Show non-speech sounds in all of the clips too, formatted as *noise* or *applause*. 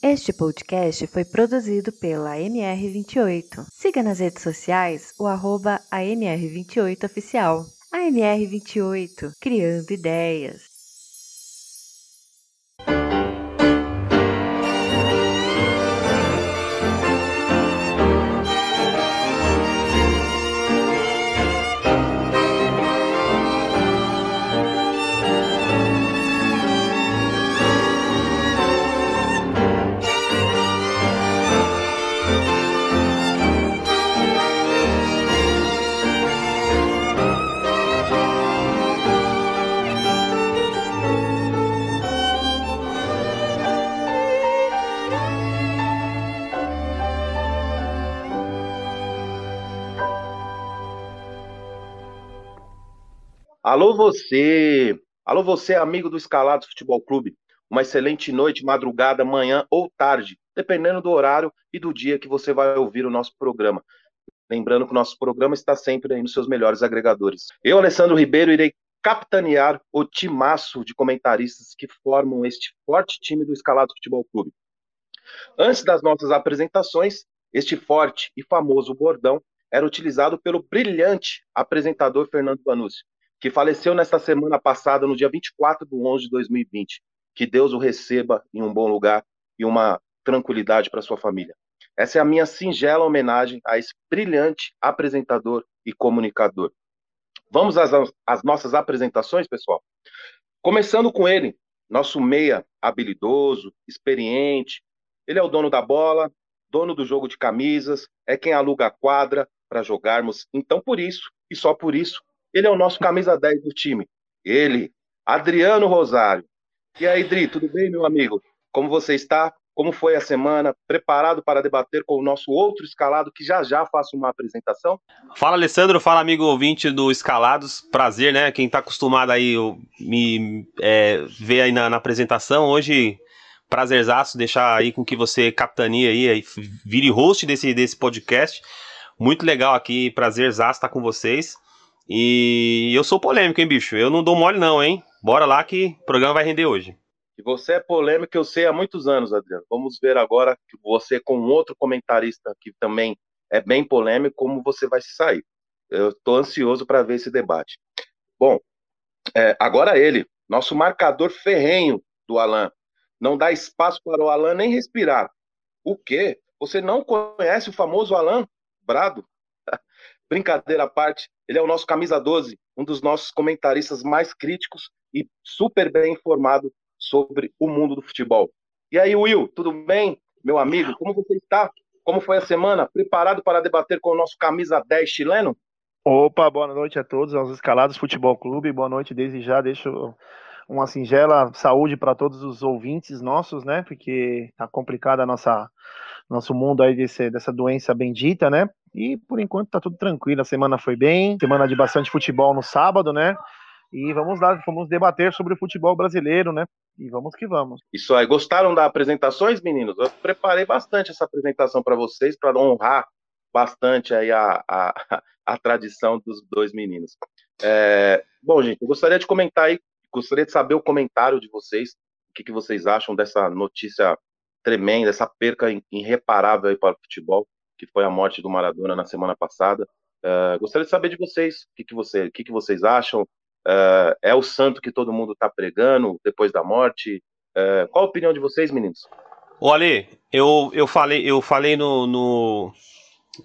Este podcast foi produzido pela MR28. Siga nas redes sociais o arroba AMR28Oficial. AMR28, criando ideias. Alô você, alô você, amigo do Escalados Futebol Clube. Uma excelente noite, madrugada, manhã ou tarde, dependendo do horário e do dia que você vai ouvir o nosso programa. Lembrando que o nosso programa está sempre aí nos seus melhores agregadores. Eu, Alessandro Ribeiro, irei capitanear o timaço de comentaristas que formam este forte time do Escalados Futebol Clube. Antes das nossas apresentações, este forte e famoso bordão era utilizado pelo brilhante apresentador Fernando Panúcio que faleceu nesta semana passada, no dia 24 de 11 de 2020. Que Deus o receba em um bom lugar e uma tranquilidade para sua família. Essa é a minha singela homenagem a esse brilhante apresentador e comunicador. Vamos às, às nossas apresentações, pessoal? Começando com ele, nosso meia habilidoso, experiente. Ele é o dono da bola, dono do jogo de camisas, é quem aluga a quadra para jogarmos. Então, por isso, e só por isso, ele é o nosso camisa 10 do time. Ele, Adriano Rosário. E aí, Dri, tudo bem, meu amigo? Como você está? Como foi a semana? Preparado para debater com o nosso outro escalado, que já já faço uma apresentação? Fala, Alessandro. Fala, amigo ouvinte do Escalados. Prazer, né? Quem está acostumado aí me é, ver aí na, na apresentação. Hoje, prazerzaço deixar aí com que você capitania aí, aí vire host desse, desse podcast. Muito legal aqui, prazerzaço estar com vocês. E eu sou polêmico, hein, bicho? Eu não dou mole, não, hein? Bora lá que o programa vai render hoje. E você é polêmico, eu sei há muitos anos, Adriano. Vamos ver agora que você, com outro comentarista que também é bem polêmico, como você vai se sair. Eu estou ansioso para ver esse debate. Bom, é, agora ele, nosso marcador ferrenho do Alan. Não dá espaço para o Alan nem respirar. O quê? Você não conhece o famoso Alan Brado? Brincadeira à parte, ele é o nosso camisa 12, um dos nossos comentaristas mais críticos e super bem informado sobre o mundo do futebol. E aí, Will, tudo bem? Meu amigo, como você está? Como foi a semana? Preparado para debater com o nosso camisa 10 chileno? Opa, boa noite a todos, aos escalados Futebol Clube. Boa noite desde já. Deixo uma singela saúde para todos os ouvintes nossos, né? Porque tá complicada nossa nosso mundo aí desse, dessa doença bendita, né? E por enquanto tá tudo tranquilo. A semana foi bem, semana de bastante futebol no sábado, né? E vamos lá, vamos debater sobre o futebol brasileiro, né? E vamos que vamos. Isso aí. Gostaram das apresentações, meninos? Eu preparei bastante essa apresentação para vocês, para honrar bastante aí a, a, *laughs* a, tradição dos dois meninos. É, bom, gente, eu gostaria de comentar aí, gostaria de saber o comentário de vocês, o que, que vocês acham dessa notícia tremenda, essa perca irreparável aí para o futebol que foi a morte do Maradona na semana passada. Uh, gostaria de saber de vocês, o que, que, você, que, que vocês acham? Uh, é o santo que todo mundo está pregando depois da morte? Uh, qual a opinião de vocês, meninos? Olha, eu, eu falei, eu falei no, no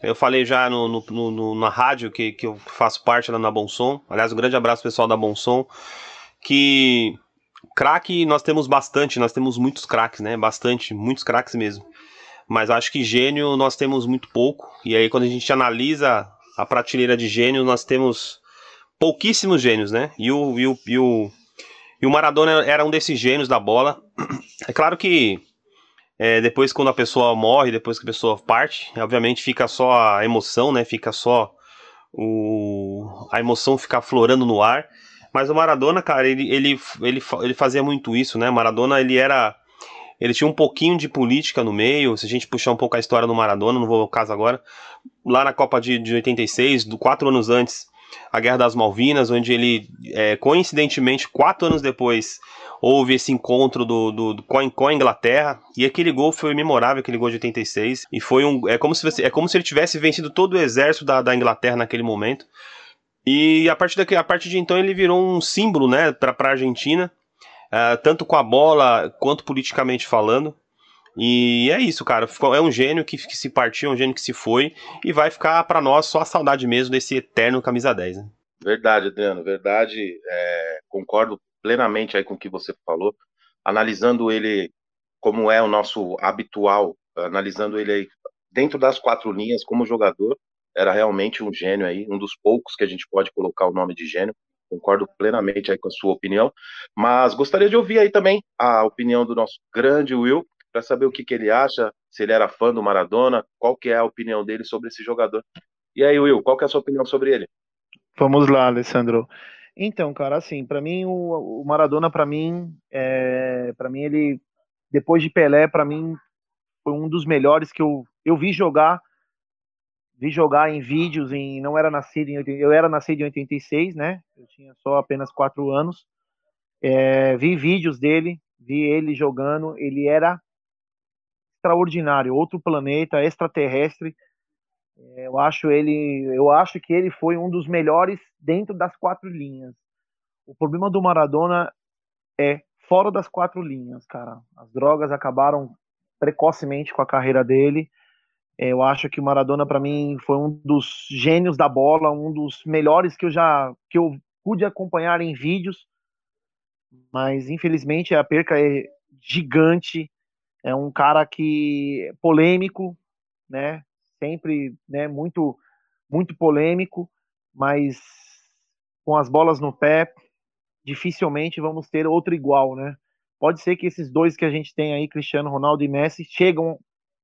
eu falei já no, no, no, na rádio que, que eu faço parte lá na Bom Som. Aliás, um grande abraço pessoal da Bom Som. Que craque nós temos bastante, nós temos muitos craques, né? Bastante, muitos craques mesmo mas acho que gênio nós temos muito pouco. E aí, quando a gente analisa a prateleira de gênio, nós temos pouquíssimos gênios, né? E o, e o, e o, e o Maradona era um desses gênios da bola. *clears throat* É claro que é, depois, quando a pessoa morre, depois que a pessoa parte, obviamente fica só a emoção, né? Fica só o, a emoção ficar florando no ar. Mas o Maradona, cara, ele, ele, ele, ele fazia muito isso, né? Maradona, ele era ele tinha um pouquinho de política no meio, se a gente puxar um pouco a história do Maradona, não vou ao caso agora. Lá na Copa de, de 86, do, quatro anos antes, a Guerra das Malvinas, onde ele, é, coincidentemente, quatro anos depois, houve esse encontro do, do, do, com, com a Inglaterra, e aquele gol foi memorável, aquele gol de 86, e foi um, é como se, é como se ele tivesse vencido todo o exército da, da Inglaterra naquele momento, e a partir, daqui, a partir de então ele virou um símbolo, né, para a Argentina, uh, tanto com a bola quanto politicamente falando, e é isso, cara. É um gênio que, que se partiu, é um gênio que se foi. E vai ficar para nós só a saudade mesmo desse eterno camisa 10. Né? Verdade, Adriano, verdade. É, concordo plenamente aí com o que você falou. Analisando ele como é o nosso habitual, analisando ele aí dentro das quatro linhas como jogador, era realmente um gênio aí, um dos poucos que a gente pode colocar o nome de gênio. Concordo plenamente aí com a sua opinião, mas gostaria de ouvir aí também a opinião do nosso grande Will, para saber o que, que ele acha, se ele era fã do Maradona, qual que é a opinião dele sobre esse jogador. E aí, Will, qual que é a sua opinião sobre ele? Vamos lá, Alessandro. Então, cara, assim, para mim o, o Maradona, para mim, é, para mim ele depois de Pelé, para mim foi um dos melhores que eu, eu vi jogar, vi jogar em vídeos, em não era nascido em eu era nascido em 86, né? Eu tinha só apenas quatro anos. É, vi vídeos dele, vi ele jogando, ele era extraordinário, outro planeta, extraterrestre. É, eu acho ele, eu acho que ele foi um dos melhores dentro das quatro linhas. O problema do Maradona é fora das quatro linhas, cara. As drogas acabaram precocemente com a carreira dele. É, eu acho que o Maradona para mim foi um dos gênios da bola, um dos melhores que eu já que eu pude acompanhar em vídeos. Mas infelizmente a perca é gigante. É um cara que é polêmico, né? Sempre, né, muito muito polêmico, mas com as bolas no pé, dificilmente vamos ter outro igual, né? Pode ser que esses dois que a gente tem aí, Cristiano Ronaldo e Messi, chegam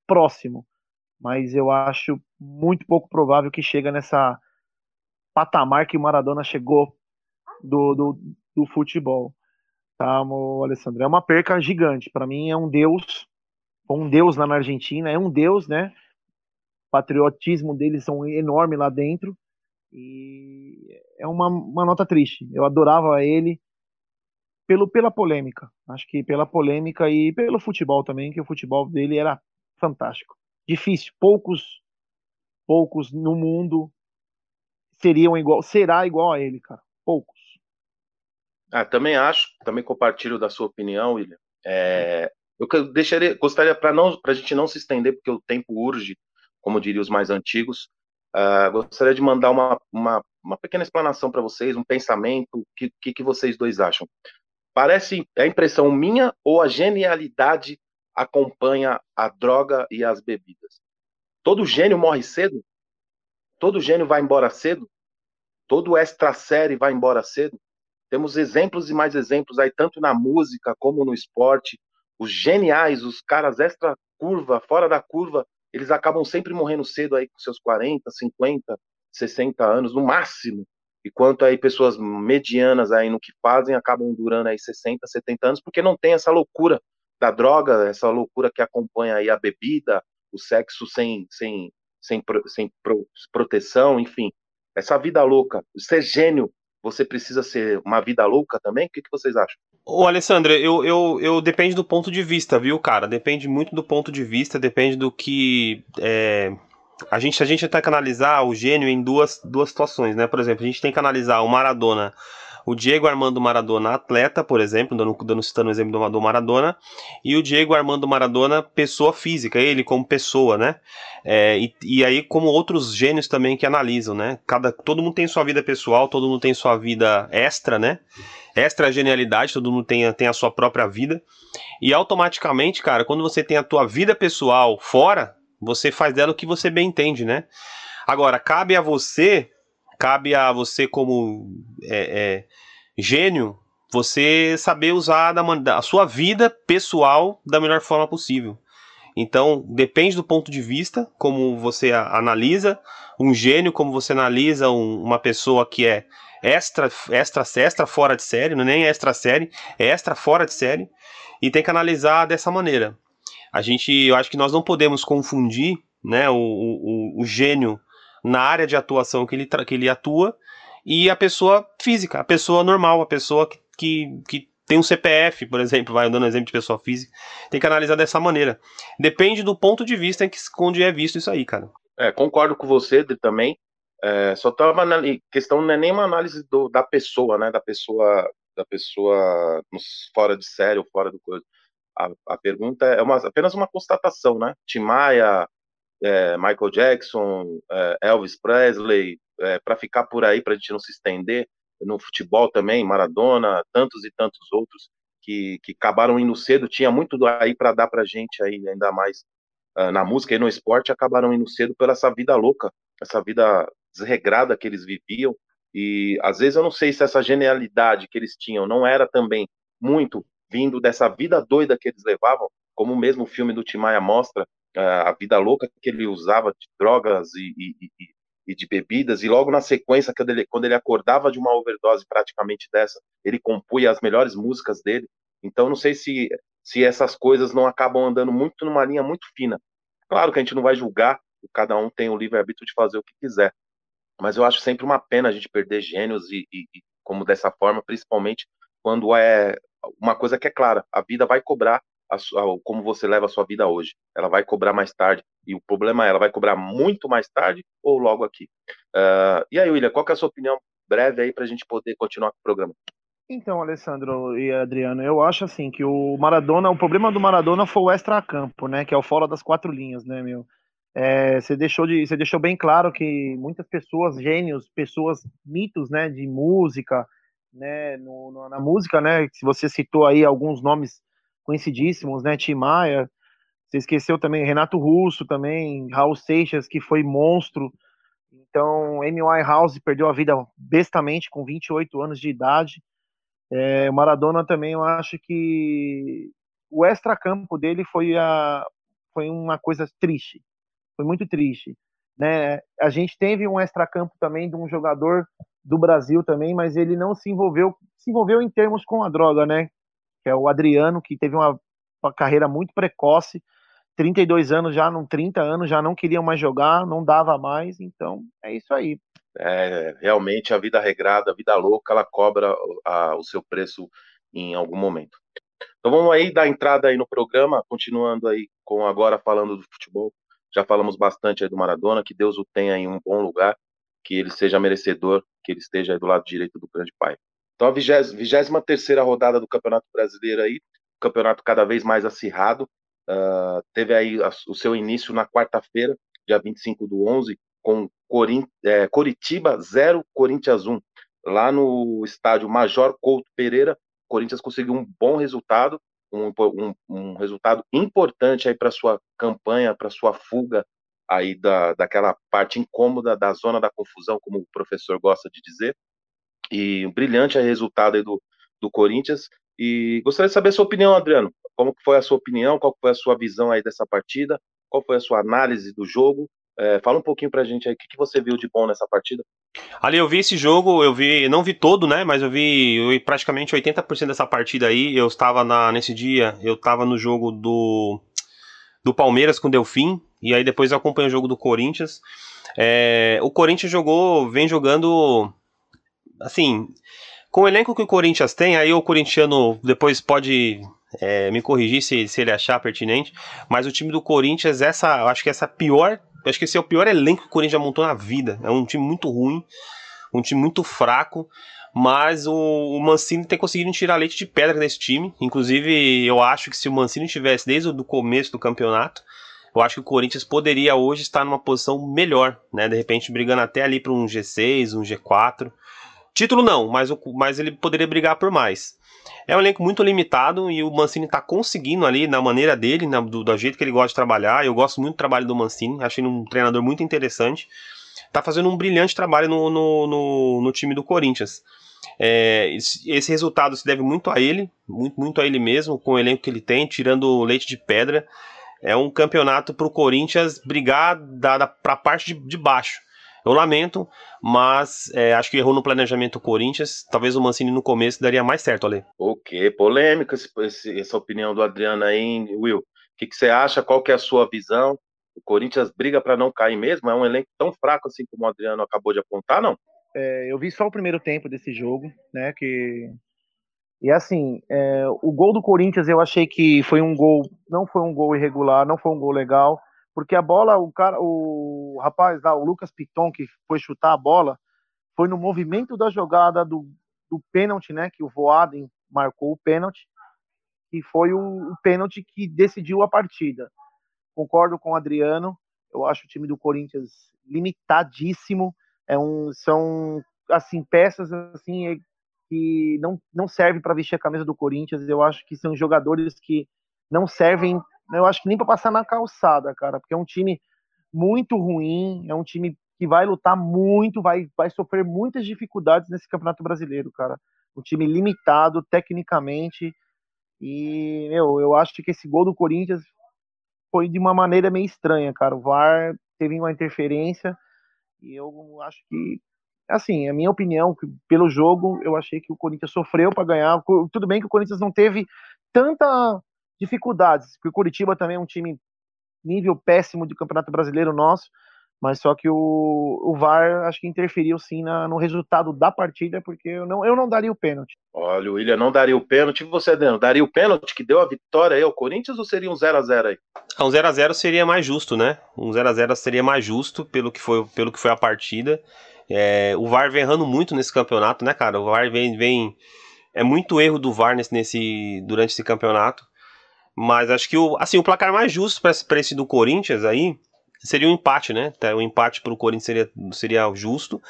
próximo, mas eu acho muito pouco provável que chega nessa patamar que o Maradona chegou do, do, do futebol. Tá, Alessandro? É uma perca gigante. Para mim é um deus um deus lá na Argentina, é um deus, né? O patriotismo deles são enorme lá dentro e é uma, uma nota triste. Eu adorava ele pelo pela polêmica, acho que pela polêmica e pelo futebol também, que o futebol dele era fantástico. Difícil, poucos poucos no mundo seriam igual, será igual a ele, cara. Poucos. Ah, também acho, também compartilho da sua opinião, William. É, eu deixaria, gostaria para não, para a gente não se estender, porque o tempo urge, como diriam os mais antigos. Uh, gostaria de mandar uma, uma, uma pequena explanação para vocês, um pensamento, o que, que, que vocês dois acham? Parece é a impressão minha ou a genialidade acompanha a droga e as bebidas? Todo gênio morre cedo? Todo gênio vai embora cedo? Todo extra série vai embora cedo? Temos exemplos e mais exemplos aí, tanto na música como no esporte, os geniais, os caras extra curva, fora da curva, eles acabam sempre morrendo cedo aí com seus 40, 50, 60 anos no máximo. Enquanto aí pessoas medianas aí no que fazem acabam durando aí 60, 70 anos porque não tem essa loucura da droga, essa loucura que acompanha aí a bebida, o sexo sem sem sem, sem proteção, enfim, essa vida louca. Ser gênio, você precisa ser uma vida louca também? O que, que vocês acham? Ô, Alessandra, eu, eu, eu depende do ponto de vista, viu, cara? Depende muito do ponto de vista, depende do que. É, a gente, a gente tem que analisar o gênio em duas, duas situações, né? Por exemplo, a gente tem que analisar o Maradona o Diego Armando Maradona, atleta, por exemplo, dando, dando citando o exemplo do, do, Maradona, e o Diego Armando Maradona, pessoa física, ele como pessoa, né? É, e, e, aí, como outros gênios também que analisam, né? Cada, todo mundo tem sua vida pessoal, todo mundo tem sua vida extra, né? Extra genialidade, todo mundo tem, tem a sua própria vida. E automaticamente, cara, quando você tem a tua vida pessoal fora, você faz dela o que você bem entende, né? Agora, cabe a você cabe a você como é, é, gênio você saber usar da, a sua vida pessoal da melhor forma possível. Então, depende do ponto de vista, como você analisa um gênio, como você analisa um, uma pessoa que é extra, extra, extra fora de série, não é nem extra série, é extra fora de série, e tem que analisar dessa maneira. A gente, eu acho que nós não podemos confundir, né, o, o, o gênio na área de atuação que ele, que ele atua e a pessoa física, a pessoa normal, a pessoa que, que, que tem um CPF, por exemplo, vai dando exemplo de pessoa física, tem que analisar dessa maneira. Depende do ponto de vista em que onde é visto isso aí, cara. É, concordo com você também. É, só tava na questão não é nem uma análise do, da pessoa, né? Da pessoa, da pessoa fora de série ou fora do coisa. A, a pergunta é uma, apenas uma constatação, né? Timaya, é, Michael Jackson, é, Elvis Presley, é, para ficar por aí, para a gente não se estender, no futebol também, Maradona, tantos e tantos outros que, que acabaram indo cedo, tinha muito aí para dar para gente aí, ainda mais uh, na música e no esporte, acabaram indo cedo pela essa vida louca, essa vida desregrada que eles viviam, e às vezes eu não sei se essa genialidade que eles tinham não era também muito vindo dessa vida doida que eles levavam, como o mesmo filme do Timaya mostra, a vida louca que ele usava de drogas e, e, e, de bebidas, e logo na sequência, quando ele, quando ele acordava de uma overdose praticamente dessa, ele compunha as melhores músicas dele. Então, não sei se, se essas coisas não acabam andando muito numa linha muito fina. Claro que a gente não vai julgar, cada um tem o livre-arbítrio de fazer o que quiser, mas eu acho sempre uma pena a gente perder gênios e, e, e como dessa forma, principalmente quando é uma coisa que é clara, a vida vai cobrar a como você leva a sua vida hoje. Ela vai cobrar mais tarde. E o problema é, ela vai cobrar muito mais tarde ou logo aqui. Uh, e aí, William, qual é a sua opinião breve aí para a gente poder continuar com o programa? Então, Alessandro e Adriano, eu acho assim que o Maradona, o problema do Maradona foi o extra-campo, né? Que é o fora das quatro linhas, né, meu? É, você deixou de, você deixou bem claro que muitas pessoas, gênios, pessoas mitos, né, de música, né, no, no, na música, né, se você citou aí alguns nomes conhecidíssimos, né? Tim Maia, você esqueceu também Renato Russo também, Raul Seixas, que foi monstro. Então, Amy Winehouse perdeu a vida bestamente com 28 anos de idade. É, Maradona também, eu acho que o extracampo dele foi, a, foi uma coisa triste. Foi muito triste. Né? A gente teve um extracampo também de um jogador do Brasil também, mas ele não se envolveu, se envolveu em termos com a droga, né? Que é o Adriano, que teve uma, uma carreira muito precoce, 32 anos já, não 30 anos, já não queriam mais jogar, não dava mais, então é isso aí. É, realmente a vida regrada, a vida louca, ela cobra a, o seu preço em algum momento. Então vamos aí dar entrada aí no programa, continuando aí com agora falando do futebol. Já falamos bastante aí do Maradona, que Deus o tenha em um bom lugar, que ele seja merecedor, que ele esteja aí do lado direito do grande pai. Então, a 23 rodada do Campeonato Brasileiro aí, campeonato cada vez mais acirrado, uh, teve aí a, o seu início na quarta-feira, dia 25 do 11, com Corin, é, Coritiba 0, Corinthians 1. Lá no estádio Major Couto Pereira, o Corinthians conseguiu um bom resultado, um, um, um resultado importante aí para sua campanha, para sua fuga aí da, daquela parte incômoda da zona da confusão, como o professor gosta de dizer. E um brilhante resultado aí do, do Corinthians. E gostaria de saber a sua opinião, Adriano. Como foi a sua opinião? Qual foi a sua visão aí dessa partida? Qual foi a sua análise do jogo? É, fala um pouquinho pra gente aí, o que, que você viu de bom nessa partida? Ali eu vi esse jogo, eu vi, não vi todo, né, mas eu vi, eu praticamente 80% dessa partida aí, eu estava na, nesse dia, eu estava no jogo do, do Palmeiras com o Delfim, e aí depois eu acompanhei o jogo do Corinthians, é, o Corinthians jogou, vem jogando assim, com o elenco que o Corinthians tem, aí o corintiano depois pode é, me corrigir se, se ele achar pertinente, mas o time do Corinthians, essa, acho que essa pior, acho que esse é o pior elenco que o Corinthians já montou na vida. É um time muito ruim, um time muito fraco, mas o, o Mancini tem conseguido tirar leite de pedra desse time. Inclusive, eu acho que se o Mancini tivesse desde o começo do campeonato, eu acho que o Corinthians poderia hoje estar numa posição melhor, né? De repente brigando até ali para um G6, um G4. Título não, mas, o, mas ele poderia brigar por mais. É um elenco muito limitado e o Mancini está conseguindo ali, na maneira dele, na, do, do, jeito que ele gosta de trabalhar. Eu gosto muito do trabalho do Mancini, achei um treinador muito interessante. Está fazendo um brilhante trabalho no, no, no, no time do Corinthians. É, esse resultado se deve muito a ele, muito, muito a ele mesmo, com o elenco que ele tem, tirando o leite de pedra. É um campeonato para o Corinthians brigar para a parte de, de baixo. Eu lamento, mas é, acho que errou no planejamento o Corinthians. Talvez o Mancini no começo daria mais certo, Ale. Ok, polêmica esse, essa opinião do Adriano aí, Will. O que, que, você acha? Qual que é a sua visão? O Corinthians briga para não cair mesmo? É um elenco tão fraco assim como o Adriano acabou de apontar, não? É, eu vi só o primeiro tempo desse jogo, né? Que E assim, é, o gol do Corinthians eu achei que foi um gol, não foi um gol irregular, não foi um gol legal, porque a bola, o cara, o rapaz lá, o Lucas Piton, que foi chutar a bola, foi no movimento da jogada do, do pênalti, né? Que o Voaden marcou o pênalti, e foi o, o pênalti que decidiu a partida. Concordo com o Adriano, eu acho o time do Corinthians limitadíssimo, é um, são assim peças assim que não, não servem para vestir a camisa do Corinthians. Eu acho que são jogadores que não servem, eu acho que nem para passar na calçada, cara, porque é um time muito ruim, é um time que vai lutar muito, vai, vai sofrer muitas dificuldades nesse Campeonato Brasileiro, cara. Um time limitado tecnicamente. E, meu, eu acho que esse gol do Corinthians foi de uma maneira meio estranha, cara. O VAR teve uma interferência e eu acho que, assim, a minha opinião, pelo jogo, eu achei que o Corinthians sofreu para ganhar. Tudo bem que o Corinthians não teve tanta dificuldades, porque o Curitiba também é um time nível péssimo de Campeonato Brasileiro nosso, mas só que o, o VAR acho que interferiu sim na, no resultado da partida, porque eu não, eu não daria o pênalti. Olha, o William não daria o pênalti. Você, Dano, daria o pênalti que deu a vitória aí ao Corinthians ou seria um 0x0 aí? Ah, um 0x0 seria mais justo, né? Um 0x0 seria mais justo pelo que foi, pelo que foi a partida. É, o VAR vem errando muito nesse campeonato, né, cara? O VAR vem. vem é muito erro do VAR nesse, nesse, durante esse campeonato. Mas acho que o, assim, o placar mais justo para esse do Corinthians aí seria um empate, né? O um empate para o Corinthians seria, seria justo.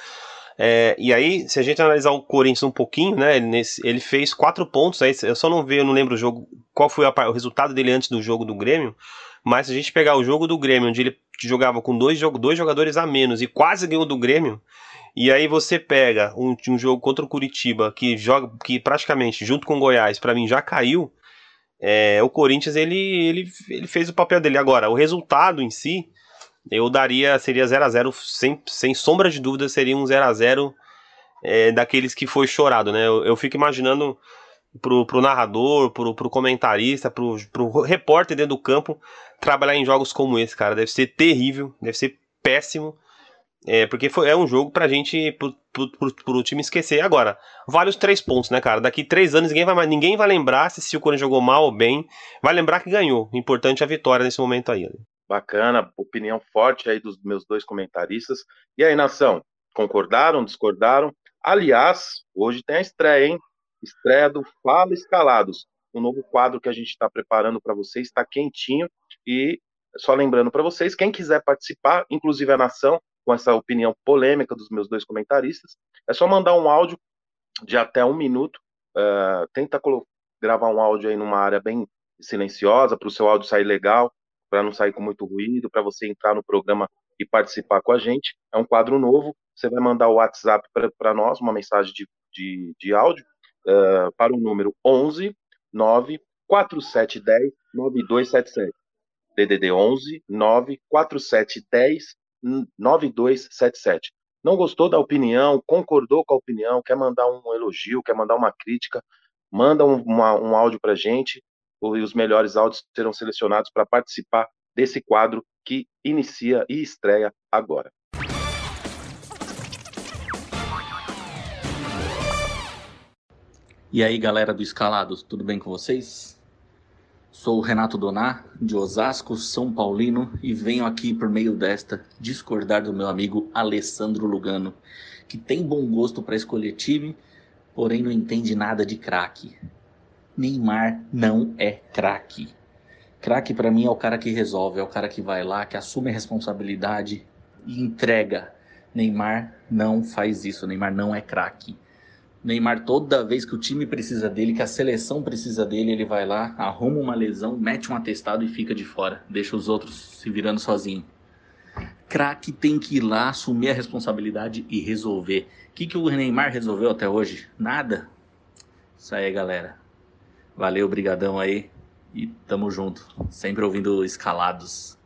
É, e aí, se a gente analisar o Corinthians um pouquinho, né? Ele, nesse, ele fez quatro pontos. Aí, eu só não eu não lembro o jogo, qual foi a, o resultado dele antes do jogo do Grêmio. Mas se a gente pegar o jogo do Grêmio, onde ele jogava com dois, dois jogadores a menos e quase ganhou do Grêmio, e aí você pega um, um jogo contra o Curitiba que joga, que praticamente junto com o Goiás, para mim já caiu. É, o Corinthians ele, ele, ele fez o papel dele. Agora, o resultado em si, eu daria, seria 0 a 0 sem, sem sombra de dúvida, seria um 0 a 0 é, daqueles que foi chorado, né? Eu, eu, fico imaginando pro, pro narrador, pro, pro comentarista, pro, pro repórter dentro do campo, trabalhar em jogos como esse, cara. Deve ser terrível, deve ser péssimo. É, porque foi, é um jogo pra gente, pro, pro, pro, time esquecer. Agora, vale os três pontos, né, cara? Daqui três anos ninguém vai, ninguém vai lembrar se, se o Corinthians jogou mal ou bem. Vai lembrar que ganhou. Importante é a vitória nesse momento aí. Né? Bacana, opinião forte aí dos meus dois comentaristas. E aí, nação, concordaram, discordaram? Aliás, hoje tem a estreia, hein? Estreia do Fala Escalados, um novo quadro que a gente está preparando para vocês, está quentinho. E só lembrando para vocês, quem quiser participar, inclusive a nação, com essa opinião polêmica dos meus dois comentaristas, é só mandar um áudio de até um minuto. Uh, tenta gravar um áudio aí numa área bem silenciosa, para o seu áudio sair legal para não sair com muito ruído, para você entrar no programa e participar com a gente. É um quadro novo. Você vai mandar o WhatsApp para nós, uma mensagem de, de, de áudio, uh, para o número 11 9 4710 9277. DDD 11 9 4710 9277. Não gostou da opinião, concordou com a opinião, quer mandar um elogio, quer mandar uma crítica, manda um, uma, um áudio para gente e os melhores áudios serão selecionados para participar desse quadro que inicia e estreia agora. E aí, galera do Escalados, tudo bem com vocês? Sou Renato Donar, de Osasco, São Paulino, e venho aqui por meio desta discordar do meu amigo Alessandro Lugano, que tem bom gosto para escolher time, porém não entende nada de craque. Neymar não é craque. Craque para mim é o cara que resolve, é o cara que vai lá, que assume a responsabilidade e entrega. Neymar não faz isso, Neymar não é craque. Neymar, toda vez que o time precisa dele, que a seleção precisa dele, ele vai lá, arruma uma lesão, mete um atestado e fica de fora. Deixa os outros se virando sozinho. Craque tem que ir lá, assumir a responsabilidade e resolver. O que, que o Neymar resolveu até hoje? Nada. Isso aí, galera. Valeu, brigadão aí e tamo junto. Sempre ouvindo escalados.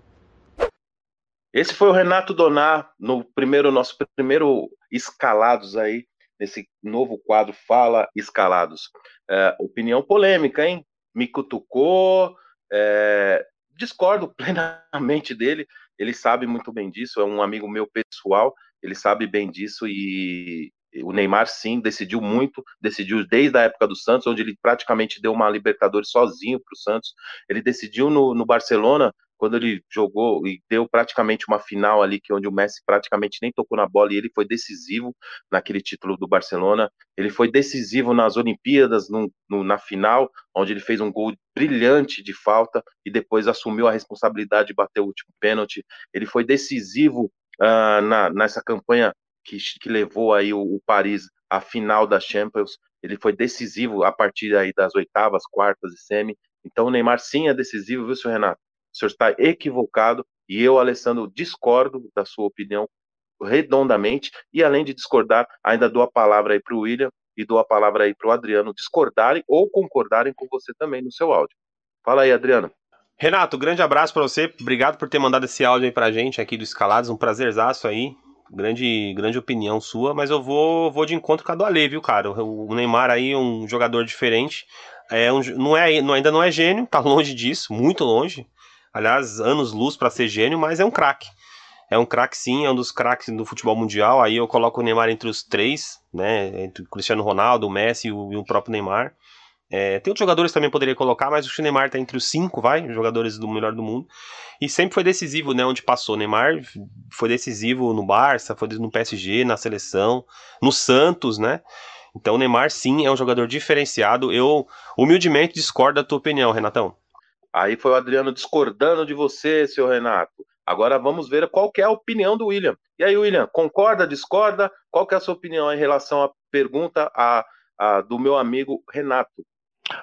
Esse foi o Renato Donar no primeiro nosso primeiro escalados aí nesse novo quadro Fala Escalados. É, opinião polêmica, hein? Me cutucou, é, discordo *laughs* plenamente dele. Ele sabe muito bem disso, é um amigo meu pessoal, ele sabe bem disso e o Neymar sim decidiu muito, decidiu desde a época do Santos, onde ele praticamente deu uma Libertadores sozinho para o Santos. Ele decidiu no, no Barcelona, quando ele jogou e deu praticamente uma final ali, que onde o Messi praticamente nem tocou na bola e ele foi decisivo naquele título do Barcelona. Ele foi decisivo nas Olimpíadas, no, no, na final, onde ele fez um gol brilhante de falta e depois assumiu a responsabilidade de bater o último pênalti. Ele foi decisivo uh, na, nessa campanha que, que levou aí o, o, Paris à final da Champions. Ele foi decisivo a partir aí das oitavas, quartas e semi. Então o Neymar sim é decisivo, viu, senhor Renato? O senhor está equivocado e eu, Alessandro, discordo da sua opinião redondamente e além de discordar, ainda dou a palavra aí para o William e dou a palavra aí para o Adriano discordarem ou concordarem com você também no seu áudio. Fala aí, Adriano. Renato, grande abraço para você. Obrigado por ter mandado esse áudio aí pra gente aqui do Escalados. Um prazerzaço aí grande, grande opinião sua, mas eu vou, vou de encontro com a do Ale, viu, cara? O Neymar aí é um jogador diferente. É um, não é, ainda não é gênio, tá *laughs* longe disso, muito longe. Aliás, anos luz para ser gênio, mas é um craque. É um craque sim, é um dos craques do futebol mundial. Aí eu coloco o Neymar entre os três, né? Entre o Cristiano Ronaldo, o Messi e o, o próprio Neymar. É, tem outros jogadores também poderia colocar, mas o Neymar está entre os cinco, vai, jogadores do melhor do mundo. E sempre foi decisivo, né, onde passou. Neymar foi decisivo no Barça, foi no PSG, na seleção, no Santos, né? Então o Neymar sim é um jogador diferenciado. Eu humildemente discordo da tua opinião, Renatão. Aí foi o Adriano discordando de você, seu Renato. Agora vamos ver qual é a opinião do William. E aí, William, concorda, discorda? Qual é a sua opinião em relação à pergunta a, a, do meu amigo Renato?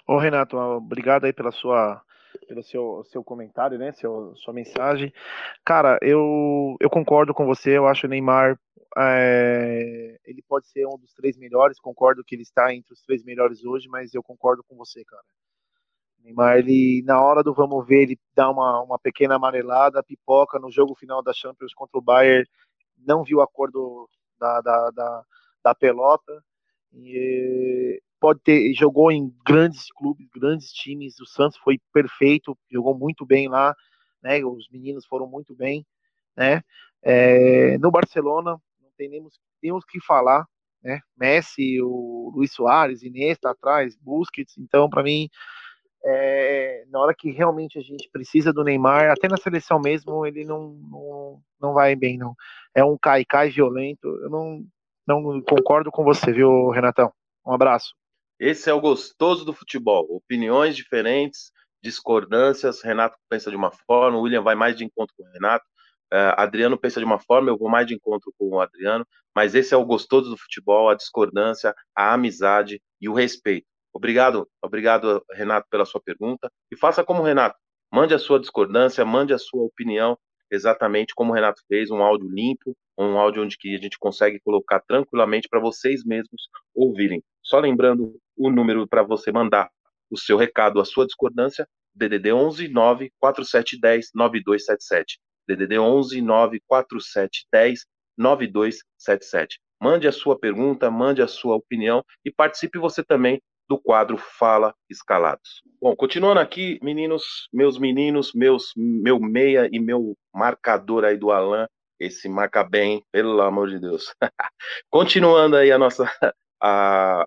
Ô Renato, obrigado aí pela sua pelo seu, seu comentário, né? Seu, sua mensagem. Cara, eu, eu concordo com você. Eu acho o Neymar é, ele pode ser um dos três melhores. Concordo que ele está entre os três melhores hoje, mas eu concordo com você, cara. O Neymar, ele na hora do vamos ver, ele dá uma, uma pequena amarelada, pipoca no jogo final da Champions contra o Bayern. Não viu a cor do, da, da, da, da pelota. E pode ter jogou em grandes clubes, grandes times. O Santos foi perfeito, jogou muito bem lá, né? Os meninos foram muito bem, né? É, no Barcelona não temos temos que falar, né? Messi, o Luiz Soares, Iniesta atrás, Busquets. Então, para mim, é, na hora que realmente a gente precisa do Neymar, até na seleção mesmo, ele não, não, não vai bem, não. É um cai-cai violento. Eu não, não concordo com você, viu, Renatão? Um abraço. Esse é o gostoso do futebol. Opiniões diferentes, discordâncias. Renato pensa de uma forma, o William vai mais de encontro com o Renato. Uh, Adriano pensa de uma forma, eu vou mais de encontro com o Adriano. Mas esse é o gostoso do futebol, a discordância, a amizade e o respeito. Obrigado, obrigado, Renato, pela sua pergunta. E faça como o Renato. Mande a sua discordância, mande a sua opinião, exatamente como o Renato fez, um áudio limpo, um áudio onde que a gente consegue colocar tranquilamente para vocês mesmos ouvirem. Só lembrando o número para você mandar o seu recado, a sua discordância, DDD 11 9 4710 9277. DDD 11 9 4710 9277. Mande a sua pergunta, mande a sua opinião e participe você também do quadro Fala Escalados. Bom, continuando aqui, meninos, meus meninos, meus meu meia e meu marcador aí do Alan, esse marca bem, pelo amor de Deus. *laughs* continuando aí a nossa *laughs* a,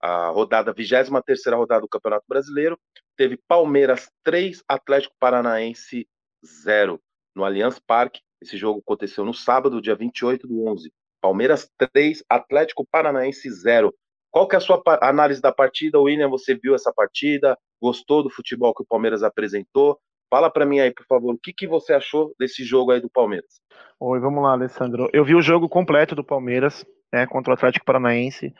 a rodada, 23 rodada do Campeonato Brasileiro, teve Palmeiras 3, Atlético Paranaense 0 no Allianz Parque. Esse jogo aconteceu no sábado, dia 28 do 11. Palmeiras 3, Atlético Paranaense 0. Qual que é a sua análise da partida, William? Você viu essa partida? Gostou do futebol que o Palmeiras apresentou? Fala para mim aí, por favor, o que, que você achou desse jogo aí do Palmeiras? Oi, vamos lá, Alessandro. Eu vi o jogo completo do Palmeiras, né, contra o Atlético Paranaense.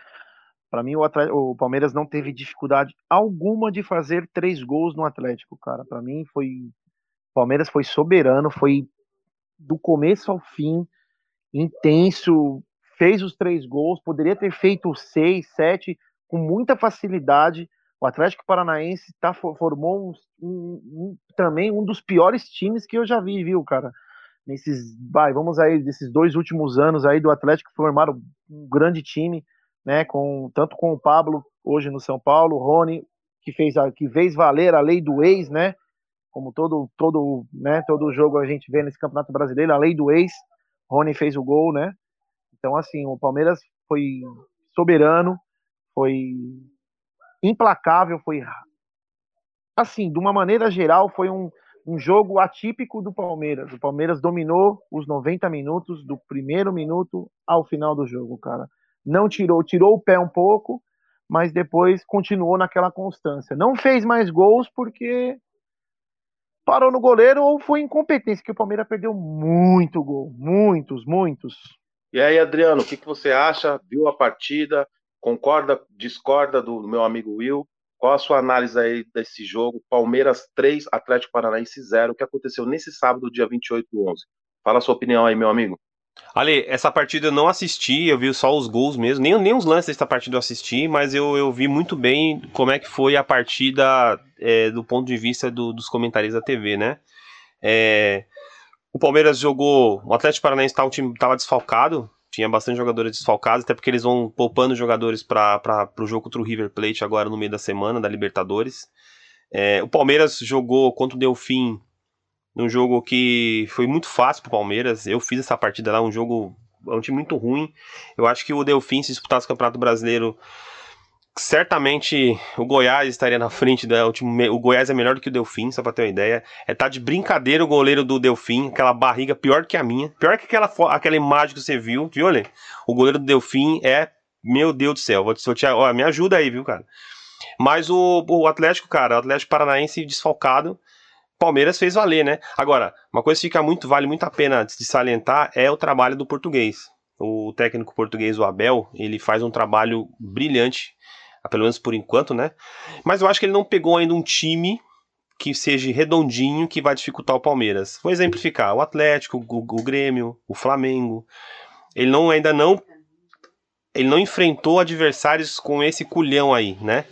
Para mim, o, o, Palmeiras não teve dificuldade alguma de fazer três gols no Atlético, cara. Para mim, foi. O Palmeiras foi soberano, foi do começo ao fim, intenso, fez os três gols, poderia ter feito seis, sete, com muita facilidade. O Atlético Paranaense tá, formou um, um, também um dos piores times que eu já vi, viu, cara? Nesses, vai, vamos aí, desses dois últimos anos aí do Atlético formaram um grande time né, com tanto com o Pablo hoje no São Paulo, o Rony que fez a, que fez valer a lei do ex, né? Como todo todo, né, todo jogo a gente vê nesse Campeonato Brasileiro, a lei do ex. Rony fez o gol, né? Então assim, o Palmeiras foi soberano, foi implacável, foi assim, de uma maneira geral, foi um, um jogo atípico do Palmeiras. O Palmeiras dominou os 90 minutos, do primeiro minuto ao final do jogo, cara. Não tirou, tirou o pé um pouco, mas depois continuou naquela constância. Não fez mais gols porque parou no goleiro ou foi incompetência, que o Palmeiras perdeu muito gol, muitos, muitos. E aí, Adriano, o que, que você acha? Viu a partida? Concorda, discorda do meu amigo Will? Qual a sua análise aí desse jogo? Palmeiras 3, Atlético Paranaense 0. O que aconteceu nesse sábado, dia 28 do 11? Fala a sua opinião aí, meu amigo. Ale, essa partida eu não assisti, eu vi só os gols mesmo, nem, nem os lances dessa partida eu assisti, mas eu, eu vi muito bem como é que foi a partida é, do ponto de vista do, dos comentaristas da TV, né? É, o Palmeiras jogou, o Atlético Paranaense tá, o time estava desfalcado, tinha bastante jogadores desfalcados, até porque eles vão poupando jogadores para o jogo contra o River Plate agora no meio da semana, da Libertadores. É, o Palmeiras jogou contra o Delfim num jogo que foi muito fácil para o Palmeiras. Eu fiz essa partida lá, um jogo. É um time muito ruim. Eu acho que o Delfim, se disputasse o Campeonato Brasileiro, certamente o Goiás estaria na frente da última. O Goiás é melhor do que o Delfim, só para ter uma ideia. É tá de brincadeira o goleiro do Delfim, aquela barriga pior que a minha, pior que aquela, aquela imagem que você viu, viu, olha? O goleiro do Delfim é, meu Deus do céu, vou te ó, me ajuda aí, viu, cara? Mas o, o Atlético, cara, o Atlético Paranaense desfalcado, Palmeiras fez valer, né? Agora, uma coisa que fica muito, vale muito a pena de salientar é o trabalho do português. O técnico português, o Abel, ele faz um trabalho brilhante pelo menos por enquanto, né? Mas eu acho que ele não pegou ainda um time que seja redondinho que vai dificultar o Palmeiras. Vou exemplificar: o Atlético, o, o Grêmio, o Flamengo. Ele não ainda não ele não enfrentou adversários com esse culhão aí, né?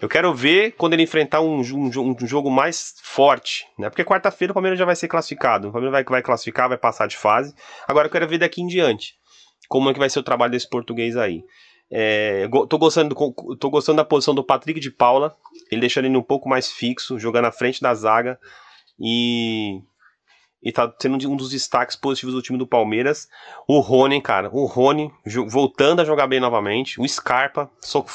Eu quero ver quando ele enfrentar um, um, um jogo mais forte, né? Porque quarta-feira o Palmeiras já vai ser classificado. O Palmeiras vai, vai classificar, vai passar de fase. Agora eu quero ver daqui em diante como é que vai ser o trabalho desse português aí. É, tô, gostando do, tô gostando da posição do Patrick de Paula. Ele deixando ele um pouco mais fixo, jogando à frente da zaga. E. E tá sendo um dos destaques positivos do time do Palmeiras. O Rony, cara. O Rony voltando a jogar bem novamente. O Scarpa. Sou,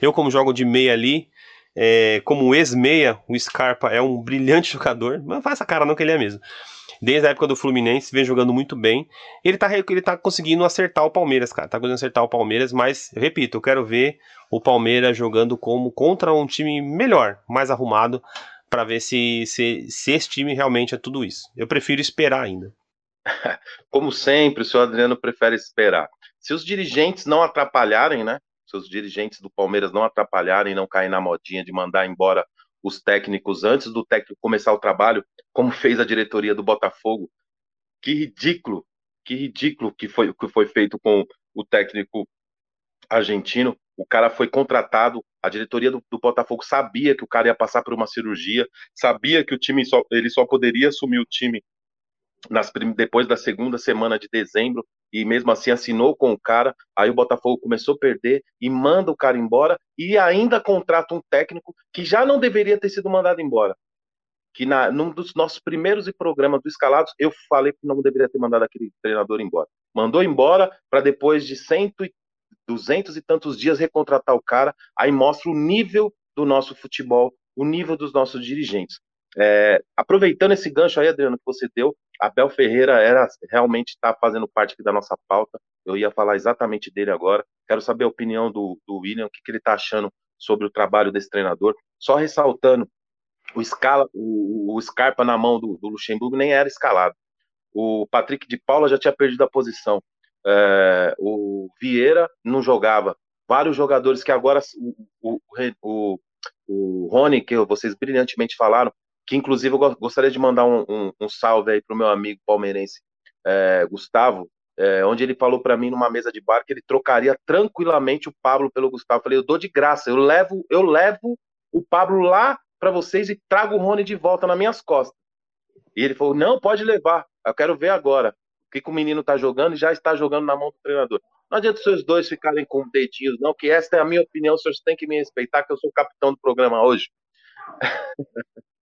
eu, como jogo de meia ali. É, como ex-meia, o Scarpa é um brilhante *laughs* jogador. Mas faz essa cara não que ele é mesmo desde a época do Fluminense, vem jogando muito bem. Ele tá, ele tá conseguindo acertar o Palmeiras, cara. Tá conseguindo acertar o Palmeiras, mas, repito, eu quero ver o Palmeiras jogando como contra um time melhor, mais arrumado, para ver se, se, se esse time realmente é tudo isso. Eu prefiro esperar ainda. *laughs* Como sempre, o senhor Adriano prefere esperar. Se os dirigentes não atrapalharem, né? Se os dirigentes do Palmeiras não atrapalharem, não cair na modinha de mandar embora os técnicos antes do técnico começar o trabalho, como fez a diretoria do Botafogo. Que ridículo, que ridículo que foi que foi feito com o técnico argentino. O cara foi contratado, a diretoria do, do, Botafogo sabia que o cara ia passar por uma cirurgia, sabia que o time só, ele só poderia assumir o time nas, depois da segunda semana de dezembro, e mesmo assim assinou com o cara. Aí o Botafogo começou a perder e manda o cara embora e ainda contrata um técnico que já não deveria ter sido mandado embora. Que na, num dos nossos primeiros programas do Escalados, eu falei que não deveria ter mandado aquele treinador embora. Mandou embora para depois de cento e, duzentos e tantos dias recontratar o cara. Aí mostra o nível do nosso futebol, o nível dos nossos dirigentes. É, aproveitando esse gancho aí, Adriano, que você deu, Abel Ferreira era realmente está fazendo parte da nossa pauta. Eu ia falar exatamente dele agora. Quero saber a opinião do, do William, o que, que ele está achando sobre o trabalho desse treinador. Só ressaltando, o, escala, o, o Scarpa na mão do, do, Luxemburgo nem era escalado. O Patrick de Paula já tinha perdido a posição. É, o Vieira não jogava. Vários jogadores que agora o, o, o, o Rony, que vocês brilhantemente falaram, que inclusive eu gostaria de mandar um, um, um salve aí pro meu amigo palmeirense é, Gustavo, é, onde ele falou para mim numa mesa de bar que ele trocaria tranquilamente o Pablo pelo Gustavo. Eu falei, eu dou de graça, eu levo, eu levo o Pablo lá para vocês e trago o Rony de volta nas minhas costas. E ele falou, não, pode levar, eu quero ver agora o que, que o menino tá jogando e já está jogando na mão do treinador. Não adianta os seus dois ficarem com dedinhos, não, que esta é a minha opinião, os senhores têm que me respeitar, que eu sou o capitão do programa hoje. *laughs*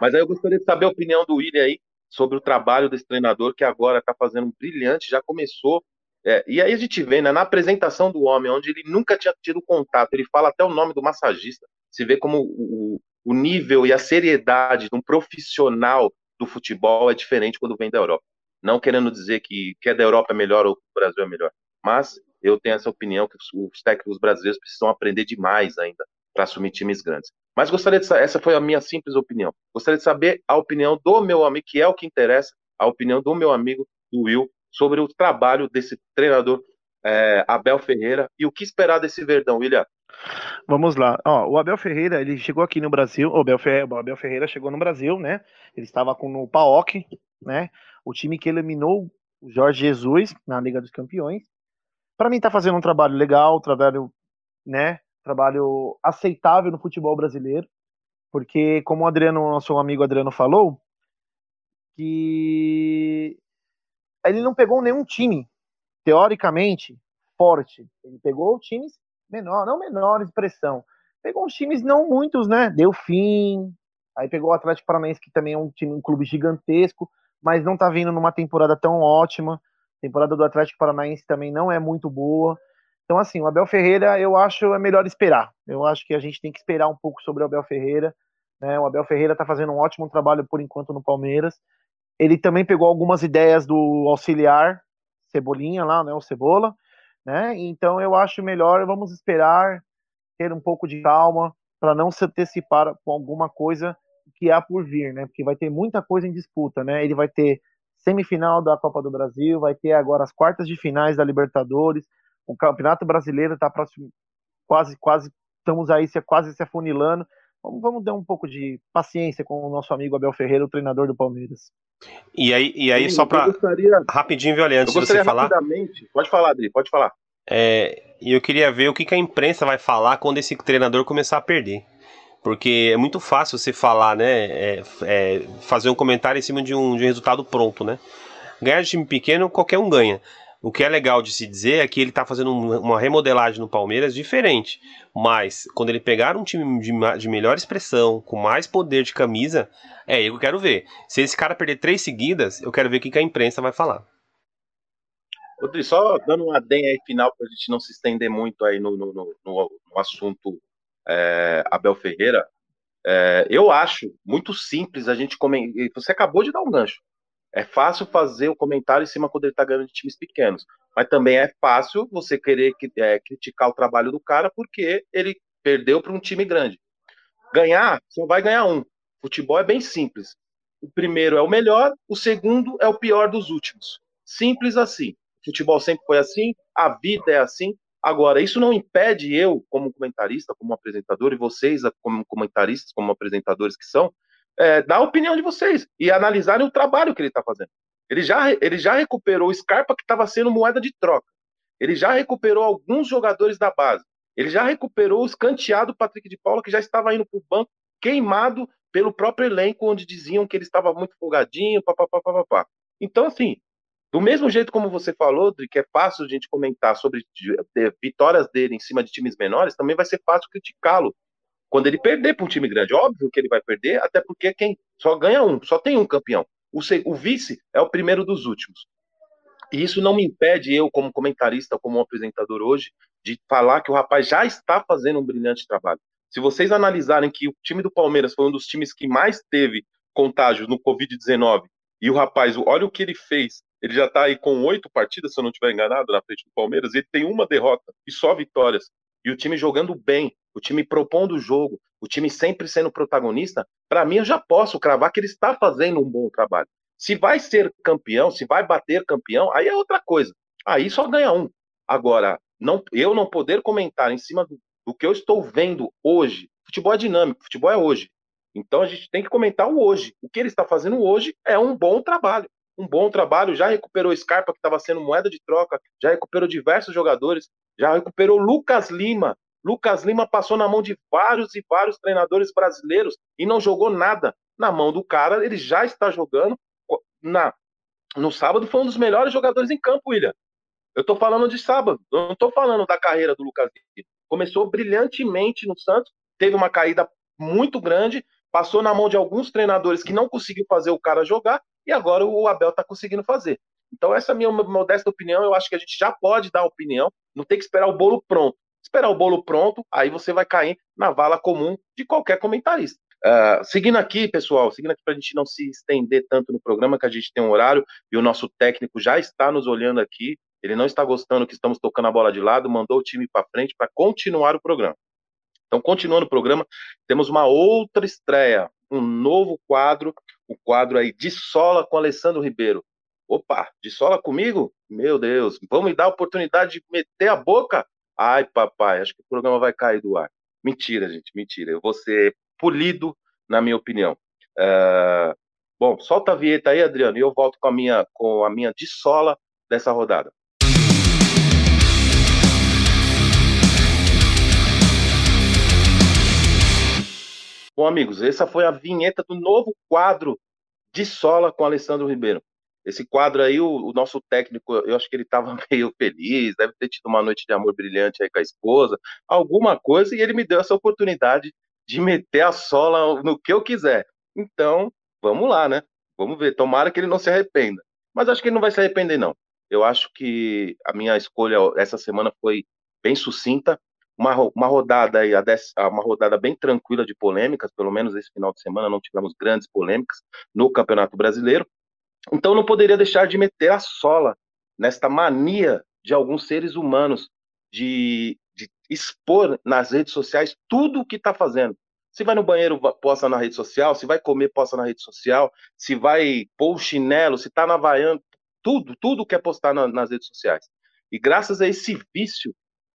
Mas aí eu gostaria de saber a opinião do William aí sobre o trabalho desse treinador que agora está fazendo brilhante, já começou É, e aí a gente vê, né, na apresentação do homem, onde ele nunca tinha tido contato, ele fala até o nome do massagista, se vê como o, o nível e a seriedade de um profissional do futebol é diferente quando vem da Europa. Não querendo dizer que, que é da Europa é melhor ou que o Brasil é melhor, mas eu tenho essa opinião que os técnicos brasileiros precisam aprender demais ainda para assumir times grandes. Mas gostaria de saber, essa foi a minha simples opinião. Gostaria de saber a opinião do meu amigo, que é o que interessa, a opinião do meu amigo, do Will, sobre o trabalho desse treinador é, Abel Ferreira e o que esperar desse Verdão, William. Vamos lá. Ó, o Abel Ferreira, ele chegou aqui no Brasil. O Abel, Ferreira, o Abel Ferreira chegou no Brasil, né? Ele estava com o PAOK, né? O time que eliminou o Jorge Jesus na Liga dos Campeões. Para mim, tá fazendo um trabalho legal, trabalho, né? Trabalho aceitável no futebol brasileiro, porque como o Adriano, nosso amigo Adriano falou, que ele não pegou nenhum time, teoricamente, forte. Ele pegou times menor, não menor expressão. Pegou uns times não muitos, né? Deu fim. Aí pegou o Atlético Paranaense, que também é um time, um clube gigantesco, mas não tá vindo numa temporada tão ótima. A temporada do Atlético Paranaense também não é muito boa. Então, assim, o Abel Ferreira, eu acho é melhor esperar. Eu acho que a gente tem que esperar um pouco sobre o Abel Ferreira. Né? O Abel Ferreira tá fazendo um ótimo trabalho por enquanto no Palmeiras. Ele também pegou algumas ideias do auxiliar Cebolinha lá, né, o Cebola, né? Então eu acho melhor vamos esperar ter um pouco de calma para não se antecipar com alguma coisa que há por vir, né? Porque vai ter muita coisa em disputa, né? Ele vai ter semifinal da Copa do Brasil, vai ter agora as quartas de finais da Libertadores, o Campeonato Brasileiro está próximo, quase, quase, estamos aí se, quase se afunilando. Vamos, vamos dar um pouco de paciência com o nosso amigo Abel Ferreira, o treinador do Palmeiras. E aí, e aí Sim, só para gostaria... rapidinho, Violi, antes de você falar. Pode falar, Adri, pode falar. É, e eu queria ver o que, que a imprensa vai falar quando esse treinador começar a perder. Porque é muito fácil você falar, né? É, é, fazer um comentário em cima de um, de um resultado pronto, né? Ganhar de time pequeno, qualquer um ganha. O que é legal de se dizer é que ele está fazendo uma remodelagem no Palmeiras diferente. Mas quando ele pegar um time de, de, melhor expressão, com mais poder de camisa, é aí que eu quero ver. Se esse cara perder três seguidas, eu quero ver o que, que a imprensa vai falar. Rodrigo, só dando uma adem aí final para a gente não se estender muito aí no, no, no, no assunto é, Abel Ferreira. É, eu acho muito simples a gente comentar. Você acabou de dar um gancho. É fácil fazer o comentário em cima quando ele está ganhando de times pequenos. Mas também é fácil você querer é, criticar o trabalho do cara porque ele perdeu para um time grande. Ganhar, só vai ganhar um. Futebol é bem simples. O primeiro é o melhor, o segundo é o pior dos últimos. Simples assim. Futebol sempre foi assim, a vida é assim. Agora, isso não impede eu, como comentarista, como apresentador, e vocês, como comentaristas, como apresentadores que são, é, dar a opinião de vocês e analisarem o trabalho que ele está fazendo. Ele já, ele já recuperou o Scarpa, que estava sendo moeda de troca. Ele já recuperou alguns jogadores da base. Ele já recuperou o escanteado Patrick de Paula, que já estava indo para o banco, queimado pelo próprio elenco, onde diziam que ele estava muito folgadinho, papapá. Então, assim, do mesmo jeito como você falou, que é fácil a gente comentar sobre vitórias dele em cima de times menores, também vai ser fácil criticá-lo quando ele perder para um time grande. Óbvio que ele vai perder, até porque quem só ganha um, só tem um campeão. O, o vice é o primeiro dos últimos. E isso não me impede, eu, como comentarista, como apresentador hoje, de falar que o rapaz já está fazendo um brilhante trabalho. Se vocês analisarem que o time do Palmeiras foi um dos times que mais teve contágio no Covid-19, e o rapaz, olha o que ele fez. Ele já está aí com oito partidas, se eu não estiver enganado, na frente do Palmeiras. Ele tem uma derrota e só vitórias. E o time jogando bem, o time propondo o jogo, o time sempre sendo protagonista, para mim eu já posso cravar que ele está fazendo um bom trabalho. Se vai ser campeão, se vai bater campeão, aí é outra coisa. Aí só ganha um. Agora, não, eu não poder comentar em cima do, do que eu estou vendo hoje. Futebol é dinâmico, futebol é hoje. Então a gente tem que comentar o hoje. O que ele está fazendo hoje é um bom trabalho. Um bom trabalho. Já recuperou Scarpa, que estava sendo moeda de troca, já recuperou diversos jogadores, já recuperou Lucas Lima, Lucas Lima passou na mão de vários e vários treinadores brasileiros e não jogou nada. Na mão do cara, ele já está jogando. Na, no sábado foi um dos melhores jogadores em campo, William. Eu estou falando de sábado, eu não estou falando da carreira do Lucas Lima. Começou brilhantemente no Santos, teve uma caída muito grande, passou na mão de alguns treinadores que não conseguiu fazer o cara jogar, e agora o Abel está conseguindo fazer. Então, essa é a minha modesta opinião. Eu acho que a gente já pode dar opinião, não tem que esperar o bolo pronto. Esperar o bolo pronto, aí você vai cair na vala comum de qualquer comentarista. Uh, seguindo aqui, pessoal, seguindo aqui para a gente não se estender tanto no programa, que a gente tem um horário e o nosso técnico já está nos olhando aqui. Ele não está gostando que estamos tocando a bola de lado, mandou o time para frente para continuar o programa. Então, continuando o programa, temos uma outra estreia, um novo quadro, o quadro aí de sola com Alessandro Ribeiro. Opa, de sola comigo? Meu Deus, vamos me dar a oportunidade de meter a boca? Ai, papai, acho que o programa vai cair do ar. Mentira, gente, mentira. Eu vou ser polido, na minha opinião. Uh, bom, solta a vinheta aí, Adriano, e eu volto com a minha, com a minha de sola dessa rodada. Bom, amigos, essa foi a vinheta do novo quadro de sola com Alessandro Ribeiro. Esse quadro aí, o, o nosso técnico, eu acho que ele estava *laughs* meio feliz, deve ter tido uma noite de amor brilhante aí com a esposa, alguma coisa, e ele me deu essa oportunidade de meter a sola no que eu quiser. Então, vamos lá, né? Vamos ver. Tomara que ele não se arrependa. Mas acho que ele não vai se arrepender, não. Eu acho que a minha escolha essa semana foi bem sucinta. Uma, uma rodada aí, uma rodada bem tranquila de polêmicas, pelo menos esse final de semana não tivemos grandes polêmicas no Campeonato Brasileiro. Então não poderia deixar de meter a sola nesta mania de alguns seres humanos de de expor nas redes sociais tudo o que está fazendo. Se vai no banheiro, posta na rede social. Se vai comer, posta na rede social. Se vai pôr o chinelo, se está na Havaiana, tudo, tudo quer postar na, nas redes sociais. E graças a esse vício,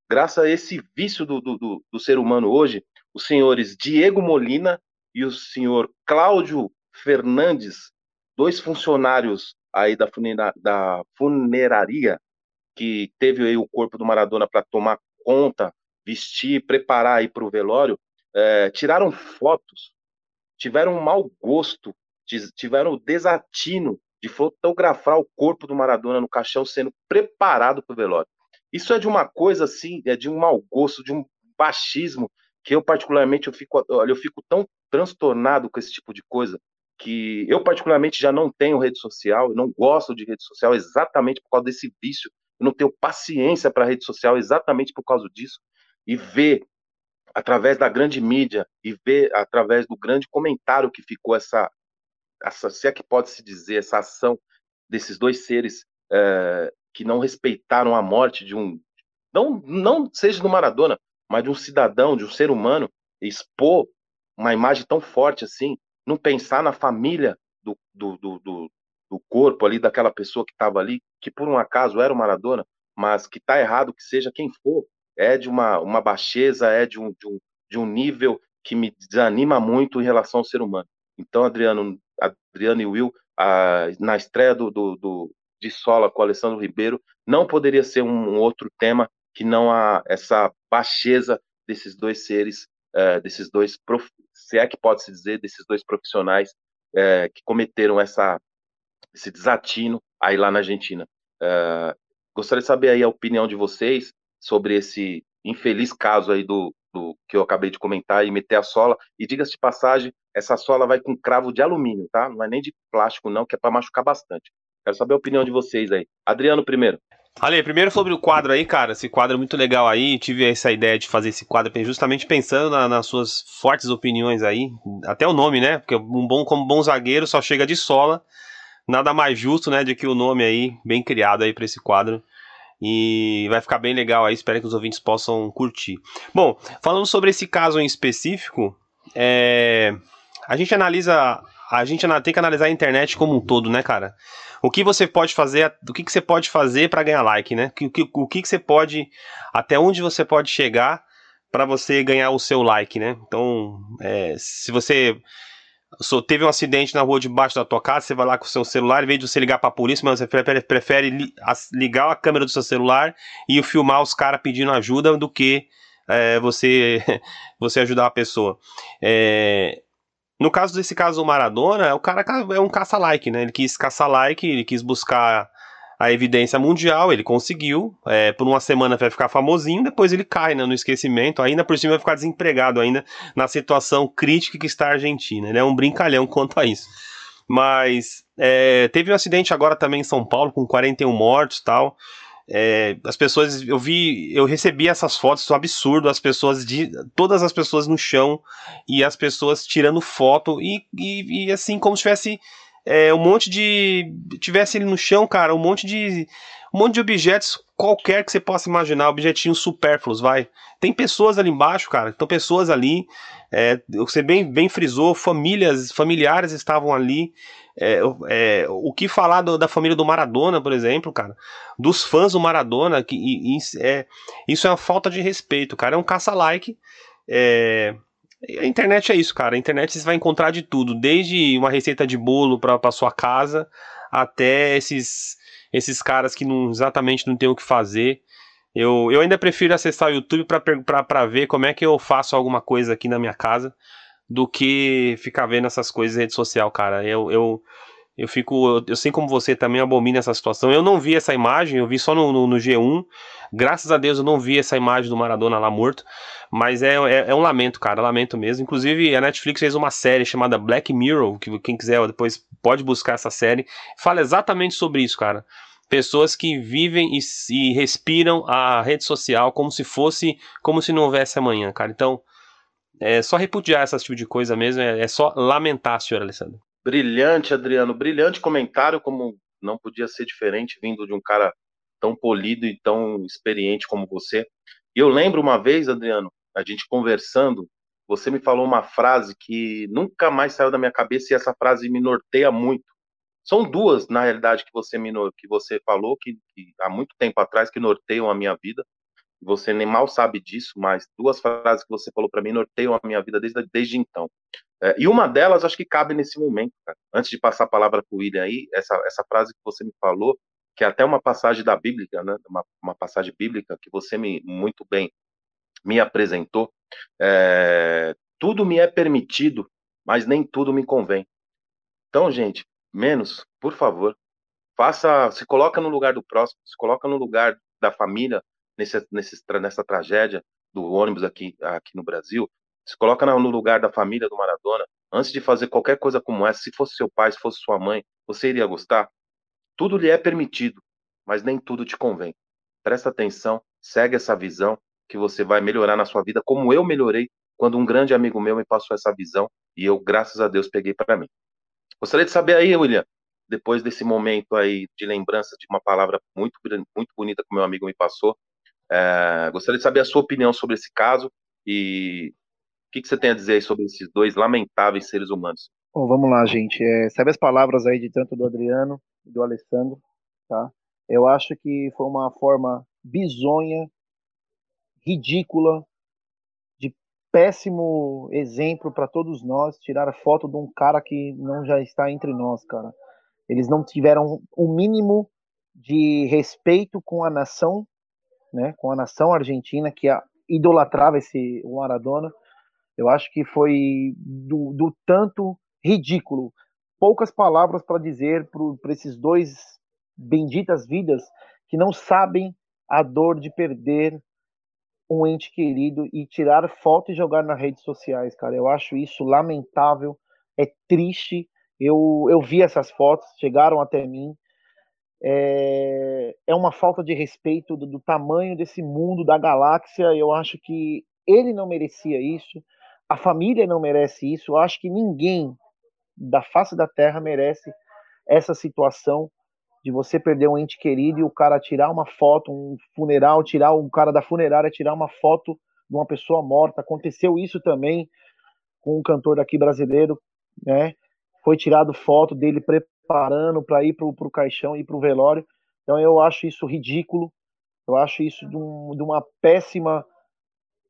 graças a esse vício do, do, do, do ser humano hoje, os senhores Diego Molina e o senhor Cláudio Fernandes, dois funcionários aí da, funera, da funeraria que teve aí o corpo do Maradona para tomar conta, vestir, preparar aí para o velório, é, tiraram fotos, tiveram um mau gosto, tiveram o desatino de fotografar o corpo do Maradona no caixão sendo preparado para o velório. Isso é de uma coisa assim, é de um mau gosto, de um baixismo que eu particularmente eu fico, olha, eu fico tão transtornado com esse tipo de coisa que eu particularmente já não tenho rede social, não gosto de rede social exatamente por causa desse vício eu não tenho paciência para rede social exatamente por causa disso. E ver, através da grande mídia, e ver através do grande comentário que ficou essa, essa se é que pode se dizer, essa ação desses dois seres é, que não respeitaram a morte de um. Não, não seja do Maradona, mas de um cidadão, de um ser humano, expor uma imagem tão forte assim, não pensar na família do, do, do, do, do corpo ali daquela pessoa que estava ali, que por um acaso era o Maradona, mas que está errado que seja quem for, é de uma, uma baixeza, é de um, de, um, de um nível que me desanima muito em relação ao ser humano. Então, Adriano, Adriano e Will, a, na estreia do, do, do, de Sola com o Alessandro Ribeiro, não poderia ser um, um outro tema que não a, essa baixeza desses dois seres, é, desses dois, prof, se é que pode se dizer, desses dois profissionais é, que cometeram essa esse desatino aí lá na Argentina. Uh, gostaria de saber aí a opinião de vocês sobre esse infeliz caso aí do, do que eu acabei de comentar e meter a sola. E diga-se de passagem, essa sola vai com cravo de alumínio, tá? Não é nem de plástico não, que é para machucar bastante. Quero saber a opinião de vocês aí. Adriano primeiro. Ale, primeiro sobre o quadro aí, cara. Esse quadro é muito legal aí. Tive essa ideia de fazer esse quadro justamente pensando na, nas suas fortes opiniões aí. Até o nome, né? Porque um bom como bom zagueiro só chega de sola nada mais justo, né, de que o nome aí, bem criado aí para esse quadro. E vai ficar bem legal aí, espero que os ouvintes possam curtir. Bom, falando sobre esse caso em específico, é, a gente analisa, a gente tem que analisar a internet como um todo, né, cara? O que você pode fazer, o que, que você pode fazer para ganhar like, né? O que, o que, que você pode, até onde você pode chegar para você ganhar o seu like, né? Então, é, se você teve um acidente na rua debaixo da tua casa, você vai lá com o seu celular, em vez de você ligar pra polícia, mas você prefere, prefere li, ligar a câmera do seu celular e filmar os caras pedindo ajuda do que é, você, *laughs* você ajudar a pessoa. É, no caso desse caso do Maradona, o cara é um caça-like, né? Ele quis caçar like, ele quis buscar a evidência mundial, ele conseguiu, é, por uma semana vai ficar famosinho, depois ele cai né, no esquecimento, ainda por cima vai ficar desempregado ainda na situação crítica que está a Argentina. Ele é um brincalhão *laughs* quanto a isso. Mas é, teve um acidente agora também em São Paulo com 41 mortos tal. É, as pessoas, eu vi, eu recebi essas fotos, um absurdo, as pessoas, de, todas as pessoas no chão e as pessoas tirando foto e, e, e assim, como se tivesse é, um monte de, tivesse ele no chão, cara, um monte de, um monte de objetos qualquer que você possa imaginar, objetinhos supérfluos, vai. Tem pessoas ali embaixo, cara, estão pessoas ali, é, você bem, bem frisou, famílias, familiares estavam ali, é, é, o que falar do, da família do Maradona, por exemplo, cara, dos fãs do Maradona, que e, e, é, isso é uma falta de respeito, cara, é um caça-like, é, a internet é isso, cara, a internet você vai encontrar de tudo, desde uma receita de bolo para sua casa, até esses, esses caras que não, exatamente não tem o que fazer, eu, eu ainda prefiro acessar o YouTube para ver como é que eu faço alguma coisa aqui na minha casa, do que ficar vendo essas coisas em rede social, cara. Eu, eu, eu fico. Eu, eu sei como você também abomina essa situação. Eu não vi essa imagem, eu vi só no, no, no, G1. Graças a Deus eu não vi essa imagem do Maradona lá morto. Mas é, é, é, um lamento, cara. Lamento mesmo. Inclusive, a Netflix fez uma série chamada Black Mirror, que quem quiser depois pode buscar essa série. Fala exatamente sobre isso, cara. Pessoas que vivem e, e respiram a rede social como se fosse, como se não houvesse amanhã, cara. Então, é só repudiar esse tipo de coisa mesmo, é, é só lamentar, senhor Alessandro. Brilhante, Adriano, brilhante comentário, como não podia ser diferente vindo de um cara tão polido e tão experiente como você. E eu lembro uma vez, Adriano, a gente conversando, você me falou uma frase que nunca mais saiu da minha cabeça e essa frase me norteia muito. São duas, na realidade, que você me que você falou que, que há muito tempo atrás que norteiam a minha vida você nem mal sabe disso, mas duas frases que você falou para mim norteiam a minha vida desde, desde então. É, e uma delas acho que cabe nesse momento, cara. Antes de passar a palavra para o William aí, essa, essa frase que você me falou, que é até uma passagem da Bíblia, né? Uma, uma passagem bíblica que você me muito bem me apresentou. É, tudo me é permitido, mas nem tudo me convém. Então, gente, menos, por favor, faça, se coloca no lugar do próximo, se coloca no lugar da família, nesse, nesse, nessa tragédia do ônibus aqui, aqui no Brasil, se coloca no lugar da família do Maradona, antes de fazer qualquer coisa como essa, se fosse seu pai, se fosse sua mãe, você iria gostar? Tudo lhe é permitido, mas nem tudo te convém. Presta atenção, segue essa visão, que você vai melhorar na sua vida, como eu melhorei quando um grande amigo meu me passou essa visão e eu, graças a Deus, peguei para mim. Gostaria de saber aí, William, depois desse momento aí de lembrança de uma palavra muito, muito bonita que meu amigo me passou, é, gostaria de saber a sua opinião sobre esse caso e o que, que você tem a dizer sobre esses dois lamentáveis seres humanos. Bom, vamos lá, gente. É, sabe as palavras aí de tanto do Adriano e do Alessandro, tá? Eu acho que foi uma forma bizonha, ridícula, péssimo exemplo para todos nós tirar a foto de um cara que não já está entre nós, cara. Eles não tiveram o mínimo de respeito com a nação né, com a nação argentina que idolatrava esse Maradona. Eu acho que foi do, do tanto ridículo. Poucas palavras para dizer para esses dois benditas vidas que não sabem a dor de perder um ente querido e tirar foto e jogar nas redes sociais, cara. Eu acho isso lamentável, é triste. Eu, eu vi essas fotos, chegaram até mim é, é uma falta de respeito do, do, tamanho desse mundo, da galáxia. Eu acho que ele não merecia isso, a família não merece isso. Eu acho que ninguém da face da Terra merece essa situação de você perder um ente querido e o cara tirar uma foto, um funeral, tirar o cara da funerária tirar uma foto de uma pessoa morta. Aconteceu isso também com um cantor daqui brasileiro, né? Foi tirado foto dele preparando para ir para o caixão, ir para o velório. Então eu acho isso ridículo. Eu acho isso de, um, de uma péssima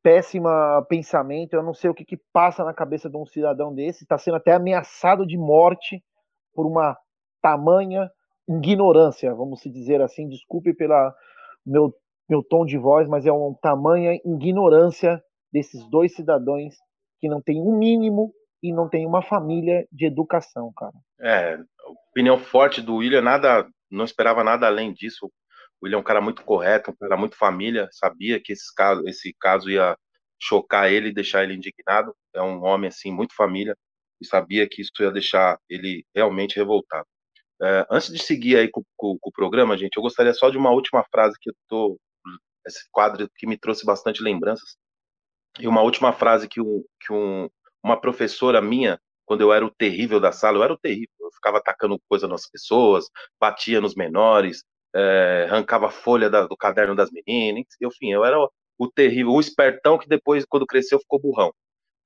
péssima pensamento. Eu não sei o que, que passa na cabeça de um cidadão desse. Está sendo até ameaçado de morte por uma tamanha ignorância, vamos dizer assim. Desculpe pela meu meu tom de voz, mas é uma tamanha ignorância desses dois cidadãos que não tem um mínimo e não tem uma família de educação, cara. É, opinião forte do William, nada, não esperava nada além disso. O William é um cara muito correto, um cara muito família, sabia que esse caso, esse caso ia chocar ele e deixar ele indignado. É um homem assim muito família. e sabia que isso ia deixar ele realmente revoltado. É, antes de seguir aí com, com, com, o programa, gente, eu gostaria só de uma última frase que eu tô. Esse quadro que me trouxe bastante lembranças. E uma última frase que, um, que um, uma professora minha, quando eu era o terrível da sala, eu era o terrível, eu ficava atacando coisa nas pessoas, batia nos menores, é, arrancava folha da, do caderno das meninas, enfim, eu era o, o terrível, o espertão que depois, quando cresceu, ficou burrão.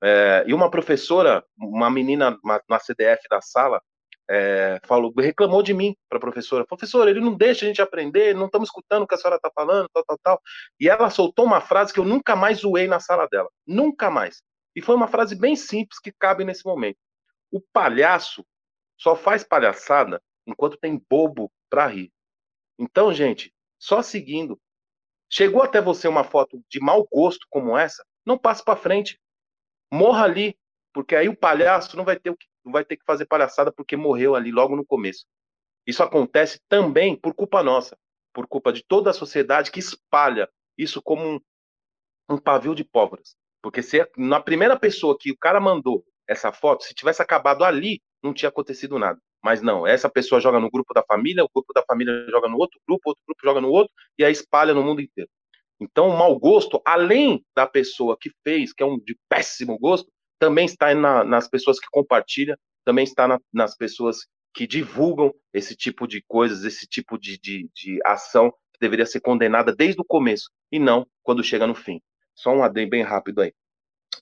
É, e uma professora, uma menina na CDF da sala, é, falou, reclamou de mim para a professora. Professora, ele não deixa a gente aprender, não estamos escutando o que a senhora está falando, tal, tal, tal. E ela soltou uma frase que eu nunca mais zoei na sala dela. Nunca mais. E foi uma frase bem simples que cabe nesse momento. O palhaço só faz palhaçada enquanto tem bobo para rir. Então, gente, só seguindo. Chegou até você uma foto de mau gosto como essa, não passe para frente. Morra ali, porque aí o palhaço não vai ter o que não vai ter que fazer palhaçada porque morreu ali logo no começo. Isso acontece também por culpa nossa, por culpa de toda a sociedade que espalha isso como um, um pavio de pólvoras. Porque se na primeira pessoa que o cara mandou essa foto, se tivesse acabado ali, não tinha acontecido nada. Mas não, essa pessoa joga no grupo da família, o grupo da família joga no outro grupo, outro grupo joga no outro, e aí espalha no mundo inteiro. Então, o mau gosto, além da pessoa que fez, que é um de péssimo gosto, também está na, nas pessoas que compartilham, também está na, nas pessoas que divulgam esse tipo de coisas, esse tipo de, de, de, ação que deveria ser condenada desde o começo e não quando chega no fim. Só um adendo bem rápido aí.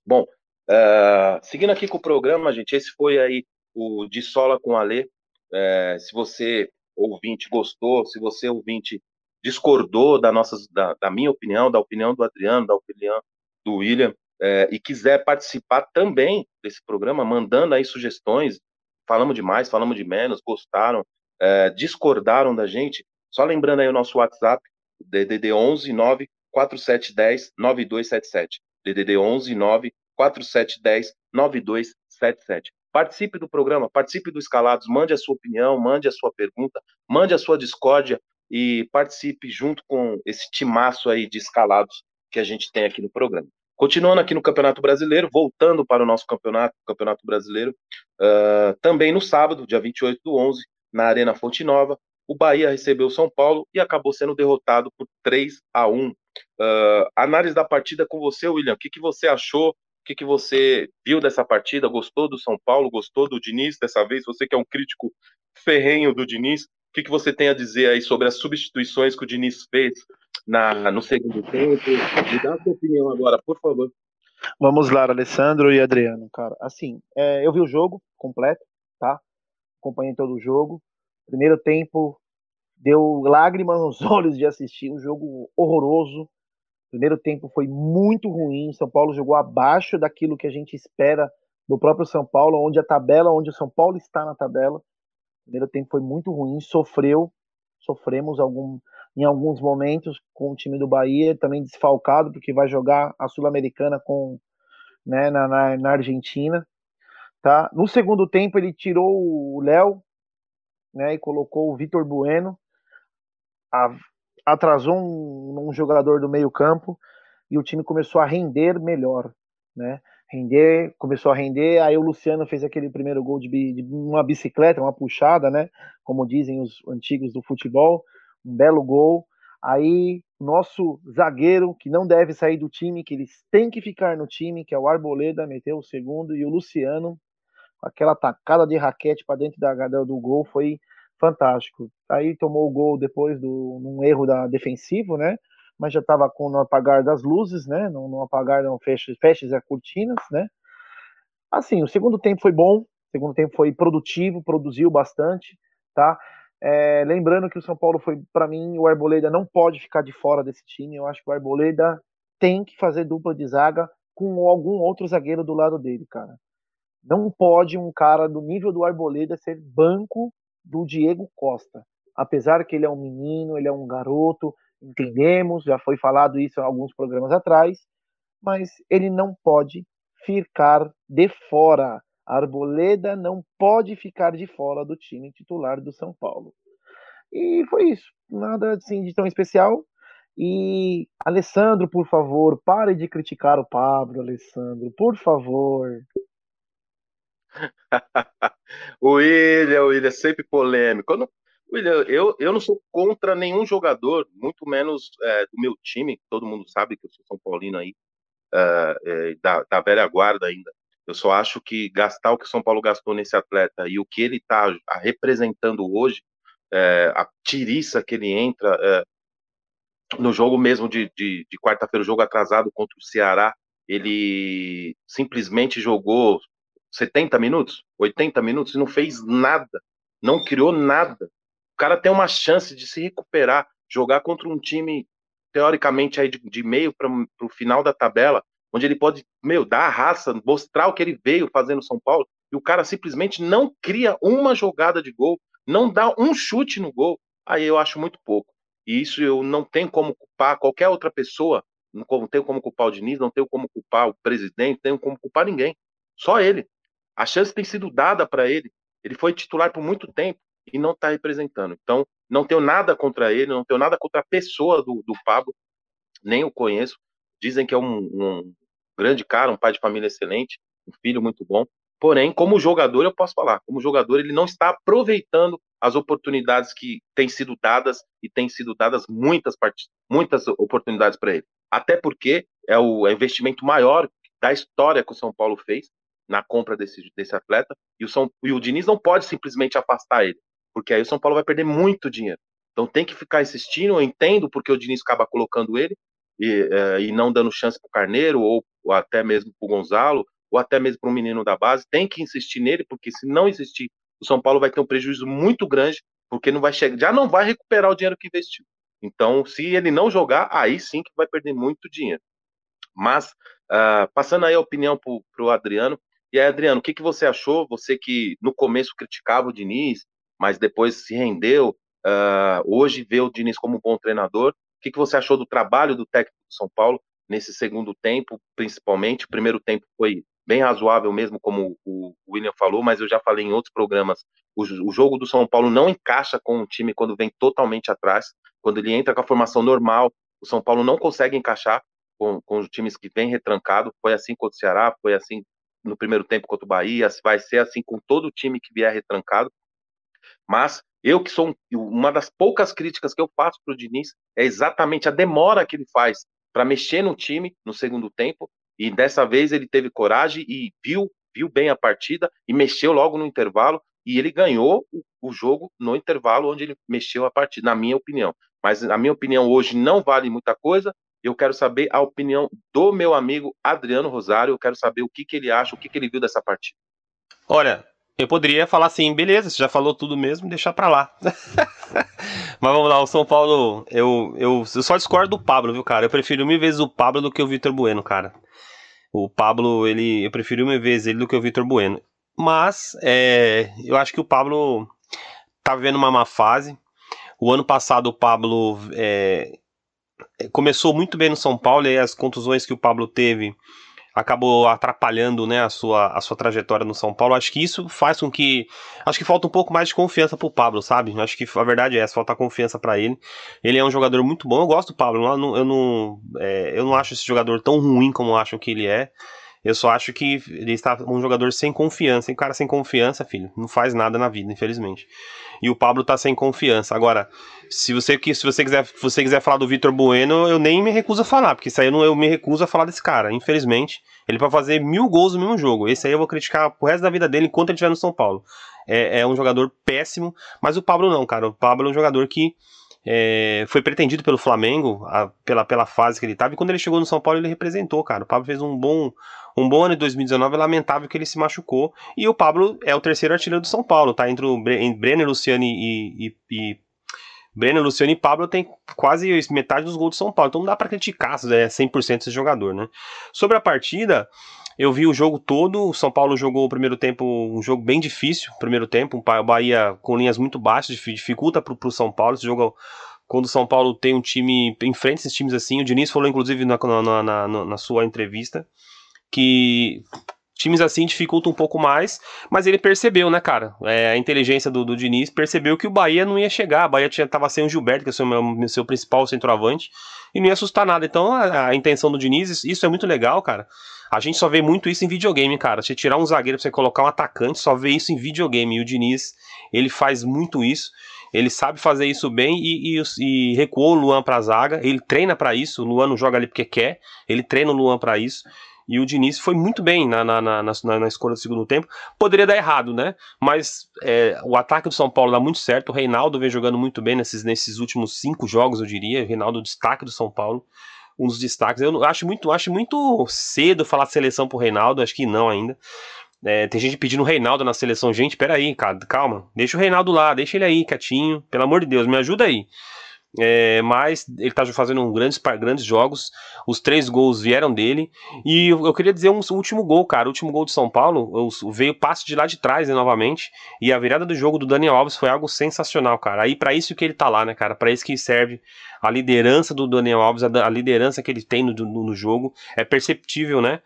Bom, uh, seguindo aqui com o programa, gente, esse foi aí o De Sola com a Lê. Uh, se você, ouvinte, gostou, se você, ouvinte, discordou da, nossa, da, da minha opinião, da opinião do Adriano, da opinião do William, é, e quiser participar também desse programa, mandando aí sugestões, falamos de mais, falamos de menos, gostaram, é, discordaram da gente, só lembrando aí o nosso WhatsApp, DDD 11 9 4710 9277. DDD 11 9 4710 9277. Participe do programa, participe do Escalados, mande a sua opinião, mande a sua pergunta, mande a sua discórdia e participe junto com esse timaço aí de escalados que a gente tem aqui no programa. Continuando aqui no Campeonato Brasileiro, voltando para o nosso campeonato, Campeonato Brasileiro, uh, também no sábado, dia 28 do 11, na Arena Fonte Nova, o Bahia recebeu o São Paulo e acabou sendo derrotado por 3 a 1. Uh, análise da partida com você, William. O que, que você achou? O que, que você viu dessa partida? Gostou do São Paulo? Gostou do Diniz dessa vez? Você que é um crítico ferrenho do Diniz, o que, que você tem a dizer aí sobre as substituições que o Diniz fez na, no segundo tempo? Me dá a sua opinião agora, por favor. Vamos lá, Alessandro e Adriano, cara. Assim, é, eu vi o jogo completo, tá? Acompanhei todo o jogo. Primeiro tempo deu lágrimas *laughs* nos olhos de assistir, um jogo horroroso. Primeiro tempo foi muito ruim. São Paulo jogou abaixo daquilo que a gente espera do próprio São Paulo, onde a tabela, onde o São Paulo está na tabela. Primeiro tempo foi muito ruim, sofreu, sofremos algum, em alguns momentos com o time do Bahia, também desfalcado, porque vai jogar a Sul-Americana com né, na, na, na, Argentina. Tá? No segundo tempo, ele tirou o Léo né, e colocou o Vitor Bueno, a, atrasou um, um jogador do meio-campo e o time começou a render melhor. Né? render, começou a render, aí o Luciano fez aquele primeiro gol de, de, uma bicicleta, uma puxada, né? Como dizem os antigos do futebol, um belo gol. Aí, nosso zagueiro, que não deve sair do time, que eles têm que ficar no time, que é o Arboleda, meteu o segundo, e o Luciano, aquela tacada de raquete para dentro da do gol, foi fantástico. Aí tomou o gol depois do um erro da defensivo, né? Mas já estava com no apagar das luzes, né? No apagar não fecha, fecha as cortinas, né? Assim, o segundo tempo foi bom, o segundo tempo foi produtivo, produziu bastante, tá? É, lembrando que o São Paulo foi, para mim, o Arboleda não pode ficar de fora desse time. Eu acho que o Arboleda tem que fazer dupla de zaga com algum outro zagueiro do lado dele, cara. Não pode um cara do nível do Arboleda ser banco do Diego Costa. Apesar que ele é um menino, ele é um garoto, entendemos, já foi falado isso em alguns programas atrás, mas ele não pode ficar de fora Arboleda não pode ficar de fora do time titular do São Paulo. E foi isso. Nada assim, de tão especial. E Alessandro, por favor, pare de criticar o Pablo, Alessandro, por favor. *laughs* o William, o William, sempre polêmico. Eu não, William, eu, eu não sou contra nenhum jogador, muito menos é, do meu time, todo mundo sabe que eu sou São Paulino aí, é, é, da, da velha guarda ainda. Eu só acho que gastar o que o São Paulo gastou nesse atleta e o que ele está representando hoje, é, a tiriça que ele entra é, no jogo mesmo de, de, de quarta-feira, o jogo atrasado contra o Ceará, ele simplesmente jogou 70 minutos, 80 minutos e não fez nada, não criou nada. O cara tem uma chance de se recuperar, jogar contra um time teoricamente aí de, de meio para o final da tabela, onde ele pode, meu, dar a raça, mostrar o que ele veio fazendo no São Paulo, e o cara simplesmente não cria uma jogada de gol, não dá um chute no gol, aí eu acho muito pouco. E isso eu não tenho como culpar qualquer outra pessoa, não tenho como culpar o Diniz, não tenho como culpar o presidente, não tenho como culpar ninguém, só ele. A chance tem sido dada para ele, ele foi titular por muito tempo e não está representando. Então, não tenho nada contra ele, não tenho nada contra a pessoa do, do Pablo, nem o conheço, Dizem que é um, um grande cara, um pai de família excelente, um filho muito bom. Porém, como jogador, eu posso falar, como jogador, ele não está aproveitando as oportunidades que têm sido dadas e têm sido dadas muitas muitas oportunidades para ele. Até porque é o é investimento maior da história que o São Paulo fez na compra desse, desse atleta e o, São, e o Diniz não pode simplesmente afastar ele, porque aí o São Paulo vai perder muito dinheiro. Então tem que ficar insistindo, eu entendo porque o Diniz acaba colocando ele, e, é, e não dando chance para o Carneiro, ou, ou, até mesmo para o Gonzalo, ou até mesmo para um menino da base, tem que insistir nele, porque se não insistir, o São Paulo vai ter um prejuízo muito grande, porque não vai chegar, já não vai recuperar o dinheiro que investiu. Então, se ele não jogar, aí sim que vai perder muito dinheiro. Mas, uh, passando aí a opinião para o Adriano, e aí, Adriano, o que, que você achou? Você que no começo criticava o Diniz, mas depois se rendeu, uh, hoje vê o Diniz como um bom treinador. O que, que você achou do trabalho do técnico do São Paulo nesse segundo tempo, principalmente? O primeiro tempo foi bem razoável mesmo, como o William falou, mas eu já falei em outros programas. O, o jogo do São Paulo não encaixa com o time quando vem totalmente atrás. Quando ele entra com a formação normal, o São Paulo não consegue encaixar com, com os times que vem retrancado. Foi assim contra o Ceará, foi assim no primeiro tempo contra o Bahia, vai ser assim com todo o time que vier retrancado. Mas eu que sou uma das poucas críticas que eu faço para o Diniz é exatamente a demora que ele faz para mexer no time no segundo tempo. E dessa vez ele teve coragem e viu, viu bem a partida e mexeu logo no intervalo. E ele ganhou o, o jogo no intervalo onde ele mexeu a partida, na minha opinião. Mas a minha opinião hoje não vale muita coisa. Eu quero saber a opinião do meu amigo Adriano Rosário. Eu quero saber o que, que ele acha, o que, que ele viu dessa partida. Olha, eu poderia falar assim, beleza, você já falou tudo mesmo, deixar pra lá. *laughs* Mas vamos lá, o São Paulo, eu, eu, eu só discordo do Pablo, viu, cara? Eu prefiro mil vezes o Pablo do que o Vitor Bueno, cara. O Pablo, ele, eu prefiro mil vezes ele do que o Vitor Bueno. Mas, é, eu acho que o Pablo tá vivendo uma má fase. O ano passado o Pablo é, começou muito bem no São Paulo e as contusões que o Pablo teve acabou atrapalhando né, a, sua, a sua trajetória no São Paulo. Acho que isso faz com que. Acho que falta um pouco mais de confiança pro Pablo, sabe? Acho que a verdade é essa, falta confiança para ele. Ele é um jogador muito bom, eu gosto do Pablo. Eu não, eu não, é, eu não acho esse jogador tão ruim como acham que ele é. Eu só acho que ele está um jogador sem confiança. E cara sem confiança, filho, não faz nada na vida, infelizmente. E o Pablo tá sem confiança. Agora, se você, se você quiser, se você quiser falar do Vitor Bueno, eu nem me recuso a falar, porque isso aí eu, não, eu me recuso a falar desse cara, infelizmente. Ele pode fazer mil gols no mesmo jogo. Esse aí eu vou criticar pro resto da vida dele enquanto ele estiver no São Paulo. É, é um jogador péssimo, mas o Pablo não, cara. O Pablo é um jogador que é, foi pretendido pelo Flamengo, a, pela, pela fase que ele estava, e quando ele chegou no São Paulo ele representou, cara. O Pablo fez um bom, um bom ano de 2019, é lamentável que ele se machucou, e o Pablo é o terceiro artilheiro do São Paulo, tá? Entre o Brenner, Luciano e, e, e Luciano e Pablo tem quase metade dos gols do São Paulo, então não dá para criticar é 100% esse jogador, né? Sobre a partida, eu vi o jogo todo, o São Paulo jogou o primeiro tempo, um jogo bem difícil, primeiro tempo, o Bahia com linhas muito baixas, dificulta pro, pro São Paulo, esse jogo quando o São Paulo tem um time, enfrenta esses times assim, o Diniz falou inclusive na, na, na, na sua entrevista, que times assim dificultam um pouco mais, mas ele percebeu, né, cara? É, a inteligência do, do Diniz percebeu que o Bahia não ia chegar. A Bahia tinha, tava sem o Gilberto, que é o seu, seu principal centroavante, e não ia assustar nada. Então a, a intenção do Diniz, isso é muito legal, cara. A gente só vê muito isso em videogame, cara. Você tirar um zagueiro pra você colocar um atacante, só vê isso em videogame. E o Diniz, ele faz muito isso. Ele sabe fazer isso bem e, e, e recuou o Luan pra zaga. Ele treina para isso. O Luan não joga ali porque quer. Ele treina o Luan para isso. E o Diniz foi muito bem na, na, na, na, na escolha do segundo tempo. Poderia dar errado, né? Mas é, o ataque do São Paulo dá muito certo. O Reinaldo vem jogando muito bem nesses, nesses últimos cinco jogos, eu diria. O Reinaldo, destaque do São Paulo. Um dos destaques. Eu acho muito, acho muito cedo falar seleção pro Reinaldo, acho que não ainda. É, tem gente pedindo o Reinaldo na seleção. Gente, peraí, cara, calma. Deixa o Reinaldo lá, deixa ele aí, quietinho. Pelo amor de Deus, me ajuda aí. É, mas ele está fazendo um grandes, grandes jogos. Os três gols vieram dele. E eu, eu queria dizer um, um, último gol, cara. O último gol de São Paulo veio passe de lá de trás né, novamente. E a virada do jogo do Daniel Alves foi algo sensacional, cara. Aí para isso que ele tá lá, né, cara? Para isso que serve a liderança do Daniel Alves, a, a liderança que ele tem no, no, no jogo. É perceptível, né?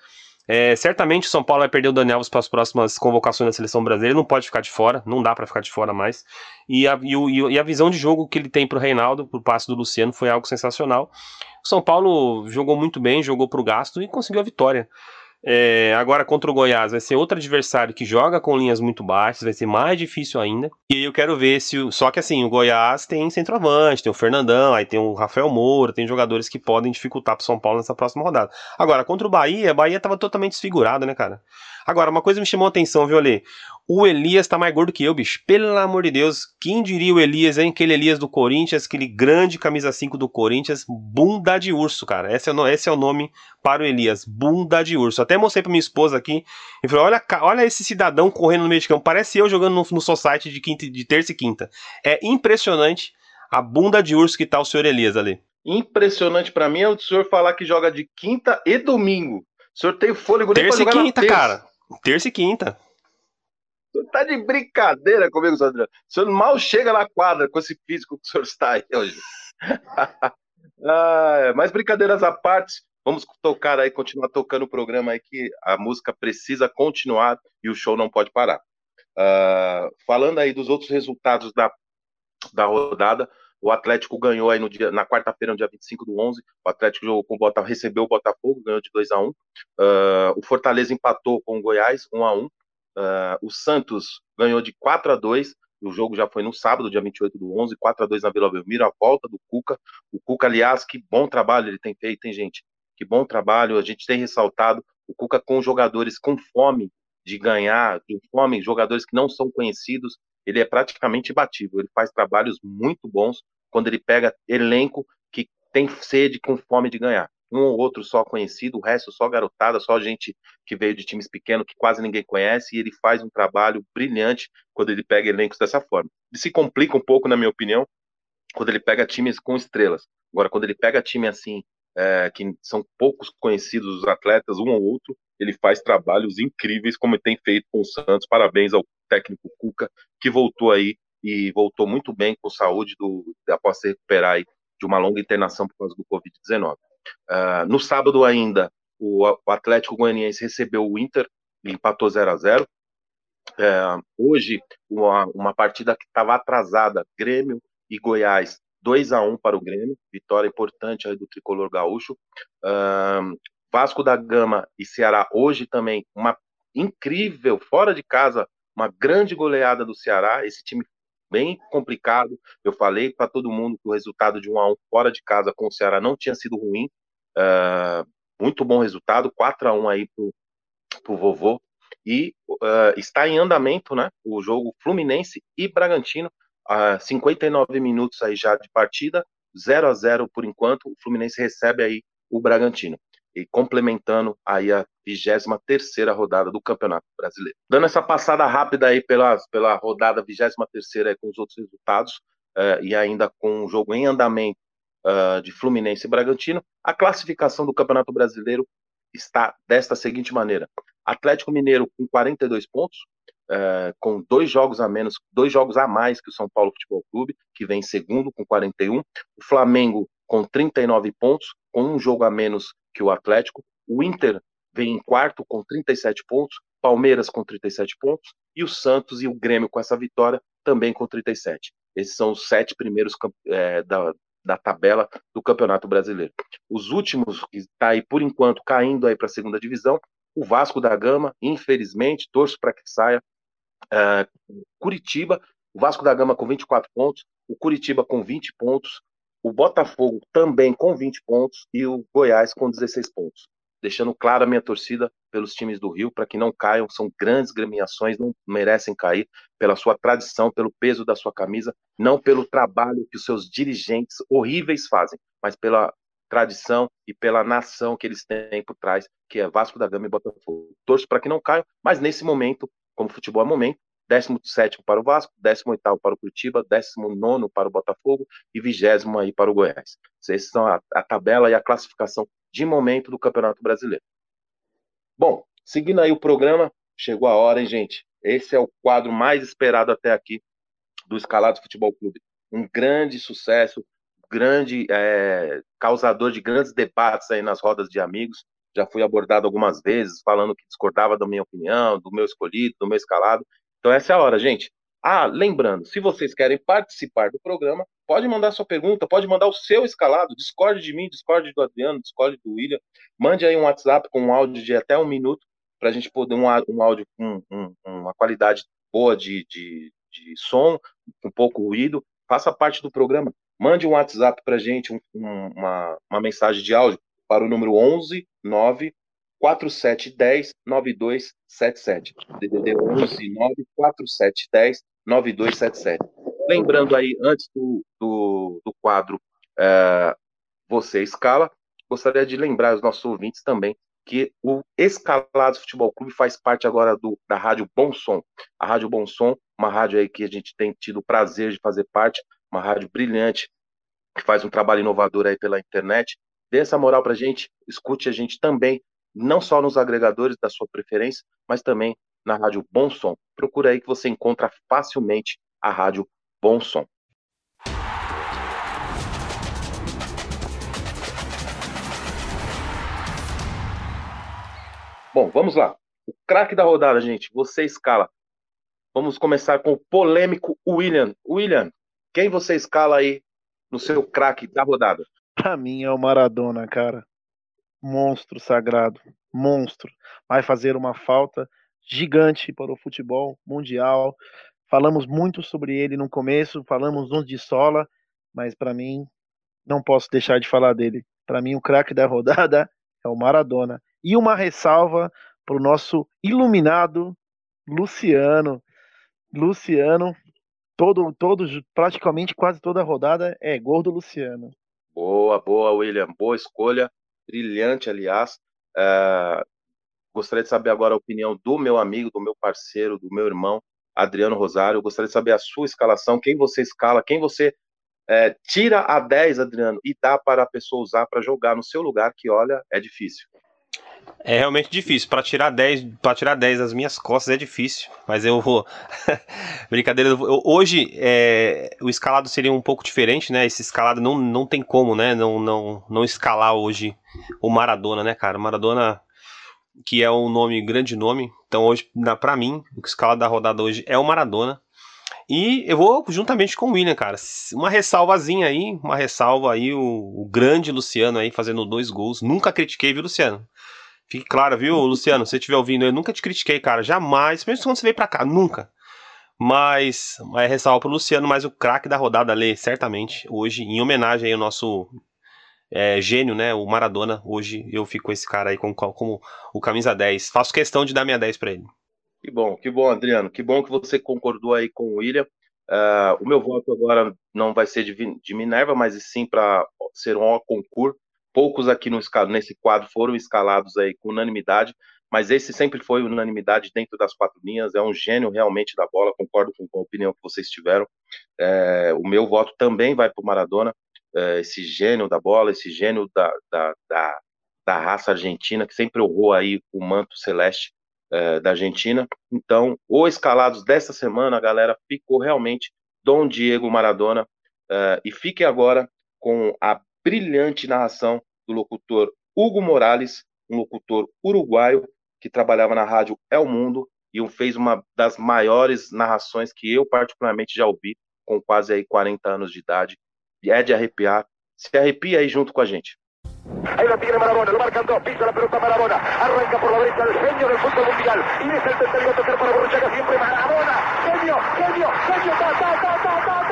É, certamente o São Paulo vai perder o Daniel para as próximas convocações da seleção brasileira. Ele não pode ficar de fora, não dá para ficar de fora mais. E a, e, o, e a visão de jogo que ele tem para o Reinaldo, por passe do Luciano, foi algo sensacional. O São Paulo jogou muito bem, jogou para o gasto e conseguiu a vitória. É, agora contra o Goiás vai ser outro adversário que joga com linhas muito baixas, vai ser mais difícil ainda. E eu quero ver se. Só que assim, o Goiás tem centroavante, tem o Fernandão, aí tem o Rafael Moura, tem jogadores que podem dificultar pro São Paulo nessa próxima rodada. Agora, contra o Bahia, a Bahia tava totalmente desfigurado, né, cara? Agora, uma coisa me chamou a atenção, viu, Ale? O Elias tá mais gordo que eu, bicho. Pelo amor de Deus. Quem diria o Elias, hein? Aquele Elias do Corinthians, aquele grande camisa 5 do Corinthians. Bunda de urso, cara. Esse é, o, esse é o nome para o Elias. Bunda de urso. Até mostrei pra minha esposa aqui. E falei: olha, olha esse cidadão correndo no meio de campo. Parece eu jogando no, no Society de, quinta, de terça e quinta. É impressionante a bunda de urso que tá o senhor Elias ali. Impressionante para mim é o senhor falar que joga de quinta e domingo. O senhor tem fôlego nem terça pra jogar e quinta, cara. Terça e quinta. Tá de brincadeira comigo, Sandro. O senhor mal chega na quadra com esse físico que o senhor está aí hoje. *laughs* ah, mas brincadeiras à parte, vamos tocar aí, continuar tocando o programa aí que a música precisa continuar e o show não pode parar. Uh, falando aí dos outros resultados da, da rodada, o Atlético ganhou aí no dia, na quarta-feira, no dia 25 do 11. O Atlético jogou com o Botafogo, recebeu o Botafogo, ganhou de 2 a 1 uh, ah, O Fortaleza empatou com o Goiás, 1 a 1 uh, O Santos ganhou de 4 a 2 O jogo já foi no sábado, dia 28 do 11, 4 a 2 na Vila Belmiro, a volta do Cuca. O Cuca, aliás, que bom trabalho ele tem feito, hein, gente? Que bom trabalho. A gente tem ressaltado o Cuca com jogadores com fome de ganhar, com fome, jogadores que não são conhecidos, ele é praticamente imbatível. Ele faz trabalhos muito bons quando ele pega elenco que tem sede, com fome de ganhar. Um ou outro só conhecido, o resto só garotada, só gente que veio de times pequenos que quase ninguém conhece, e ele faz um trabalho brilhante quando ele pega elencos dessa forma. Ele se complica um pouco, na minha opinião, quando ele pega times com estrelas. Agora, quando ele pega time assim, é, que são poucos conhecidos os atletas, um ou outro, ele faz trabalhos incríveis, como tem feito com o Santos. Parabéns ao técnico Cuca, que voltou aí e voltou muito bem com saúde do, após se recuperar aí de uma longa internação por causa do Covid-19. Uh, ah, no sábado ainda, o, o, Atlético Goianiense recebeu o Inter e empatou 0 a 0 uh, é, Hoje, uma, uma partida que estava atrasada, Grêmio e Goiás, 2 a 1 para o Grêmio, vitória importante aí do tricolor gaúcho. Uh, Vasco da Gama e Ceará hoje também uma incrível fora de casa, uma grande goleada do Ceará. Esse time bem complicado. Eu falei para todo mundo que o resultado de 1 a 1 fora de casa com o Ceará não tinha sido ruim. Uh, muito bom resultado, 4 a 1 aí pro, pro vovô. E uh, está em andamento, né? O jogo Fluminense e Bragantino, uh, 59 minutos aí já de partida, 0 a 0 por enquanto. O Fluminense recebe aí o Bragantino e complementando aí a 23 terceira rodada do Campeonato Brasileiro. Dando essa passada rápida aí pela, pela rodada 23 terceira com os outros resultados uh, e ainda com o jogo em andamento uh, de Fluminense e Bragantino, a classificação do Campeonato Brasileiro está desta seguinte maneira: Atlético Mineiro com 42 pontos, uh, com dois jogos a menos, dois jogos a mais que o São Paulo Futebol Clube, que vem em segundo com 41, o Flamengo com 39 pontos, com um jogo a menos que o Atlético. O Inter vem em quarto com 37 pontos, Palmeiras com 37 pontos e o Santos e o Grêmio com essa vitória também com 37. Esses são os sete primeiros é, da, da tabela do Campeonato Brasileiro. Os últimos que está aí por enquanto caindo aí para a segunda divisão, o Vasco da Gama, infelizmente, torço para que saia. Uh, Curitiba, o Vasco da Gama com 24 pontos, o Curitiba com 20 pontos, o Botafogo também com 20 pontos e o Goiás com 16 pontos. Deixando clara a minha torcida pelos times do Rio para que não caiam, são grandes gremiações, não merecem cair pela sua tradição, pelo peso da sua camisa, não pelo trabalho que os seus dirigentes horríveis fazem, mas pela tradição e pela nação que eles têm por trás, que é Vasco da Gama e Botafogo. Torço para que não caiam, mas nesse momento, como futebol é momento, 17 para o Vasco, 18 para o Curitiba, 19 para o Botafogo e 20 aí para o Goiás. Essas são a, a tabela e a classificação de momento do Campeonato Brasileiro. Bom, seguindo aí o programa, chegou a hora, hein, gente? Esse é o quadro mais esperado até aqui do Escalados Futebol Clube. Um grande sucesso, grande é, causador de grandes debates aí nas rodas de amigos. Já fui abordado algumas vezes, falando que discordava da minha opinião, do meu escolhido, do meu escalado. Então essa é a hora, gente. Ah, lembrando, se vocês querem participar do programa, pode mandar sua pergunta, pode mandar o seu escalado, discorde de mim, discorde do Adriano, discorde do William, mande aí um WhatsApp com um áudio de até um minuto, para a gente poder, um, um áudio com um, uma qualidade boa de, de, de som, um pouco ruído, faça parte do programa, mande um WhatsApp para a gente, um, uma, uma mensagem de áudio para o número 11 9 4710 9277. DDD 11 94710 9277. Lembrando aí, antes do, do, do quadro é, Você Escala, gostaria de lembrar os nossos ouvintes também que o Escalados Futebol Clube faz parte agora do, da Rádio Bom Som. A Rádio Bom Som, uma rádio aí que a gente tem tido o prazer de fazer parte, uma rádio brilhante, que faz um trabalho inovador aí pela internet. Dê essa moral pra gente, escute a gente também não só nos agregadores da sua preferência, mas também na Rádio Bom Som. Procura aí que você encontra facilmente a Rádio Bom Som. Bom, vamos lá. O craque da rodada, gente, você escala. Vamos começar com o polêmico William. William, quem você escala aí no seu craque da rodada? Pra mim é o Maradona, cara monstro sagrado, monstro. Vai fazer uma falta gigante para o futebol mundial. Falamos muito sobre ele no começo, falamos uns de sola, mas para mim não posso deixar de falar dele. Para mim o craque da rodada é o Maradona. E uma ressalva para o nosso iluminado Luciano. Luciano, todo, todo, praticamente quase toda a rodada é gol do Luciano. Boa, boa, William. Boa escolha brilhante, aliás. É, gostaria de saber agora a opinião do meu amigo, do meu parceiro, do meu irmão, Adriano Rosário. gostaria de saber a sua escalação, quem você escala, quem você é, tira a 10, Adriano, e dá para a pessoa usar para jogar no seu lugar, que olha, é difícil. É realmente difícil. Para tirar 10, para tirar 10 das minhas costas é difícil. Mas eu vou. *laughs* Brincadeira. Eu, hoje é, o escalado seria um pouco diferente, né? Esse escalado não, não tem como, né? Não, não, não escalar hoje o Maradona, né, cara? Maradona, que é um nome, grande nome. Então hoje, para mim, o escalado da rodada hoje é o Maradona. E eu vou juntamente com o William, cara. Uma ressalvazinha aí, uma ressalva aí, o, o grande Luciano aí fazendo dois gols. Nunca critiquei, viu, Luciano? Fique claro, viu, Luciano? Se você estiver ouvindo, eu nunca te critiquei, cara. Jamais. Mesmo quando você veio pra cá, nunca. Mas, é ressalva pro Luciano, mas o craque da rodada ali, certamente, hoje, em homenagem aí ao nosso é, gênio, né? O Maradona. Hoje eu fico com esse cara aí como, como o camisa 10. Faço questão de dar minha 10 para ele. Que bom, que bom, Adriano. Que bom que você concordou aí com o William. Uh, o meu voto agora não vai ser de, de Minerva, mas sim para ser um concurso poucos aqui no, nesse quadro foram escalados aí com unanimidade, mas esse sempre foi unanimidade dentro das quatro linhas, é um gênio realmente da bola, concordo com, a opinião que vocês tiveram. É, o meu voto também vai para o Maradona, é, esse gênio da bola, esse gênio da, da, da, da, raça argentina, que sempre honrou aí o manto celeste é, da Argentina. Então, o escalados dessa semana, galera, ficou realmente Dom Diego Maradona, é, e fique agora com a brilhante narração do locutor Hugo Morales, um locutor uruguaio que trabalhava na rádio El Mundo e fez uma das maiores narrações que eu particularmente já ouvi, com quase aí 40 anos de idade. E é de arrepiar, Se arrepia aí junto com a gente. Ahí lo tiene Marabona, lo marcan dos, pisa la pelota Marabona, arranca por la derecha el genio del fútbol mundial, y es el tercero a tocar para Borruchaga siempre Marabona, genio, genio, genio, ta, ta, ta, ta, ta, ta,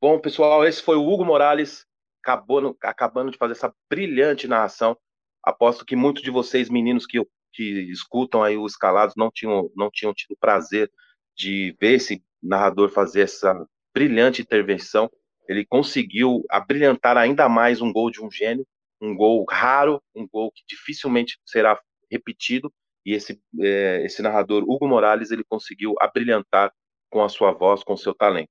Bom, pessoal, esse foi o Hugo Morales acabando, acabando de fazer essa brilhante narração. Aposto que muitos de vocês, meninos que, que escutam aí o Escalados, não tinham, não tinham tido prazer de ver esse narrador fazer essa brilhante intervenção. Ele conseguiu abrilhantar ainda mais um gol de um gênio, um gol raro, um gol que dificilmente será repetido. E esse, é, esse narrador, Hugo Morales, ele conseguiu abrilhantar com a sua voz, com o seu talento.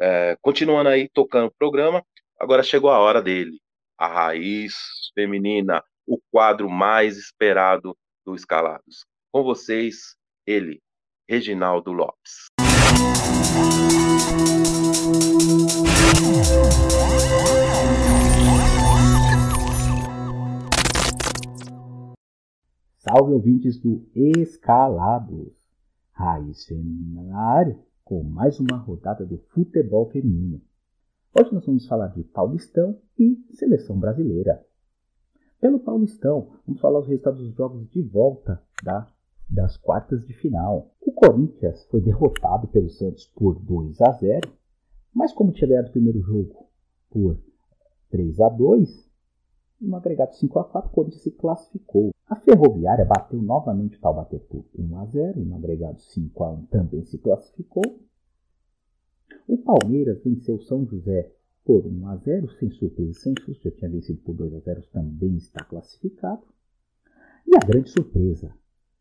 É, continuando aí tocando o programa, agora chegou a hora dele, a raiz feminina, o quadro mais esperado do Escalados. Com vocês, ele, Reginaldo Lopes. Salve ouvintes do Escalados, raiz feminina na área com mais uma rodada do futebol feminino. Hoje nós vamos falar de Paulistão e Seleção Brasileira. Pelo Paulistão, vamos falar os resultados dos jogos de volta da, das quartas de final. O Corinthians foi derrotado pelo Santos por 2 a 0, mas como tinha ganhado o primeiro jogo por 3 a 2, no agregado 5 a 4, o Corinthians se classificou. A Ferroviária bateu novamente o Taubaté por 1 a 0 no agregado 5 a 1 também se classificou. O Palmeiras venceu São José por 1 a 0 sem surpresa, sem susto, já tinha vencido por 2 a 0 também está classificado. E a grande surpresa,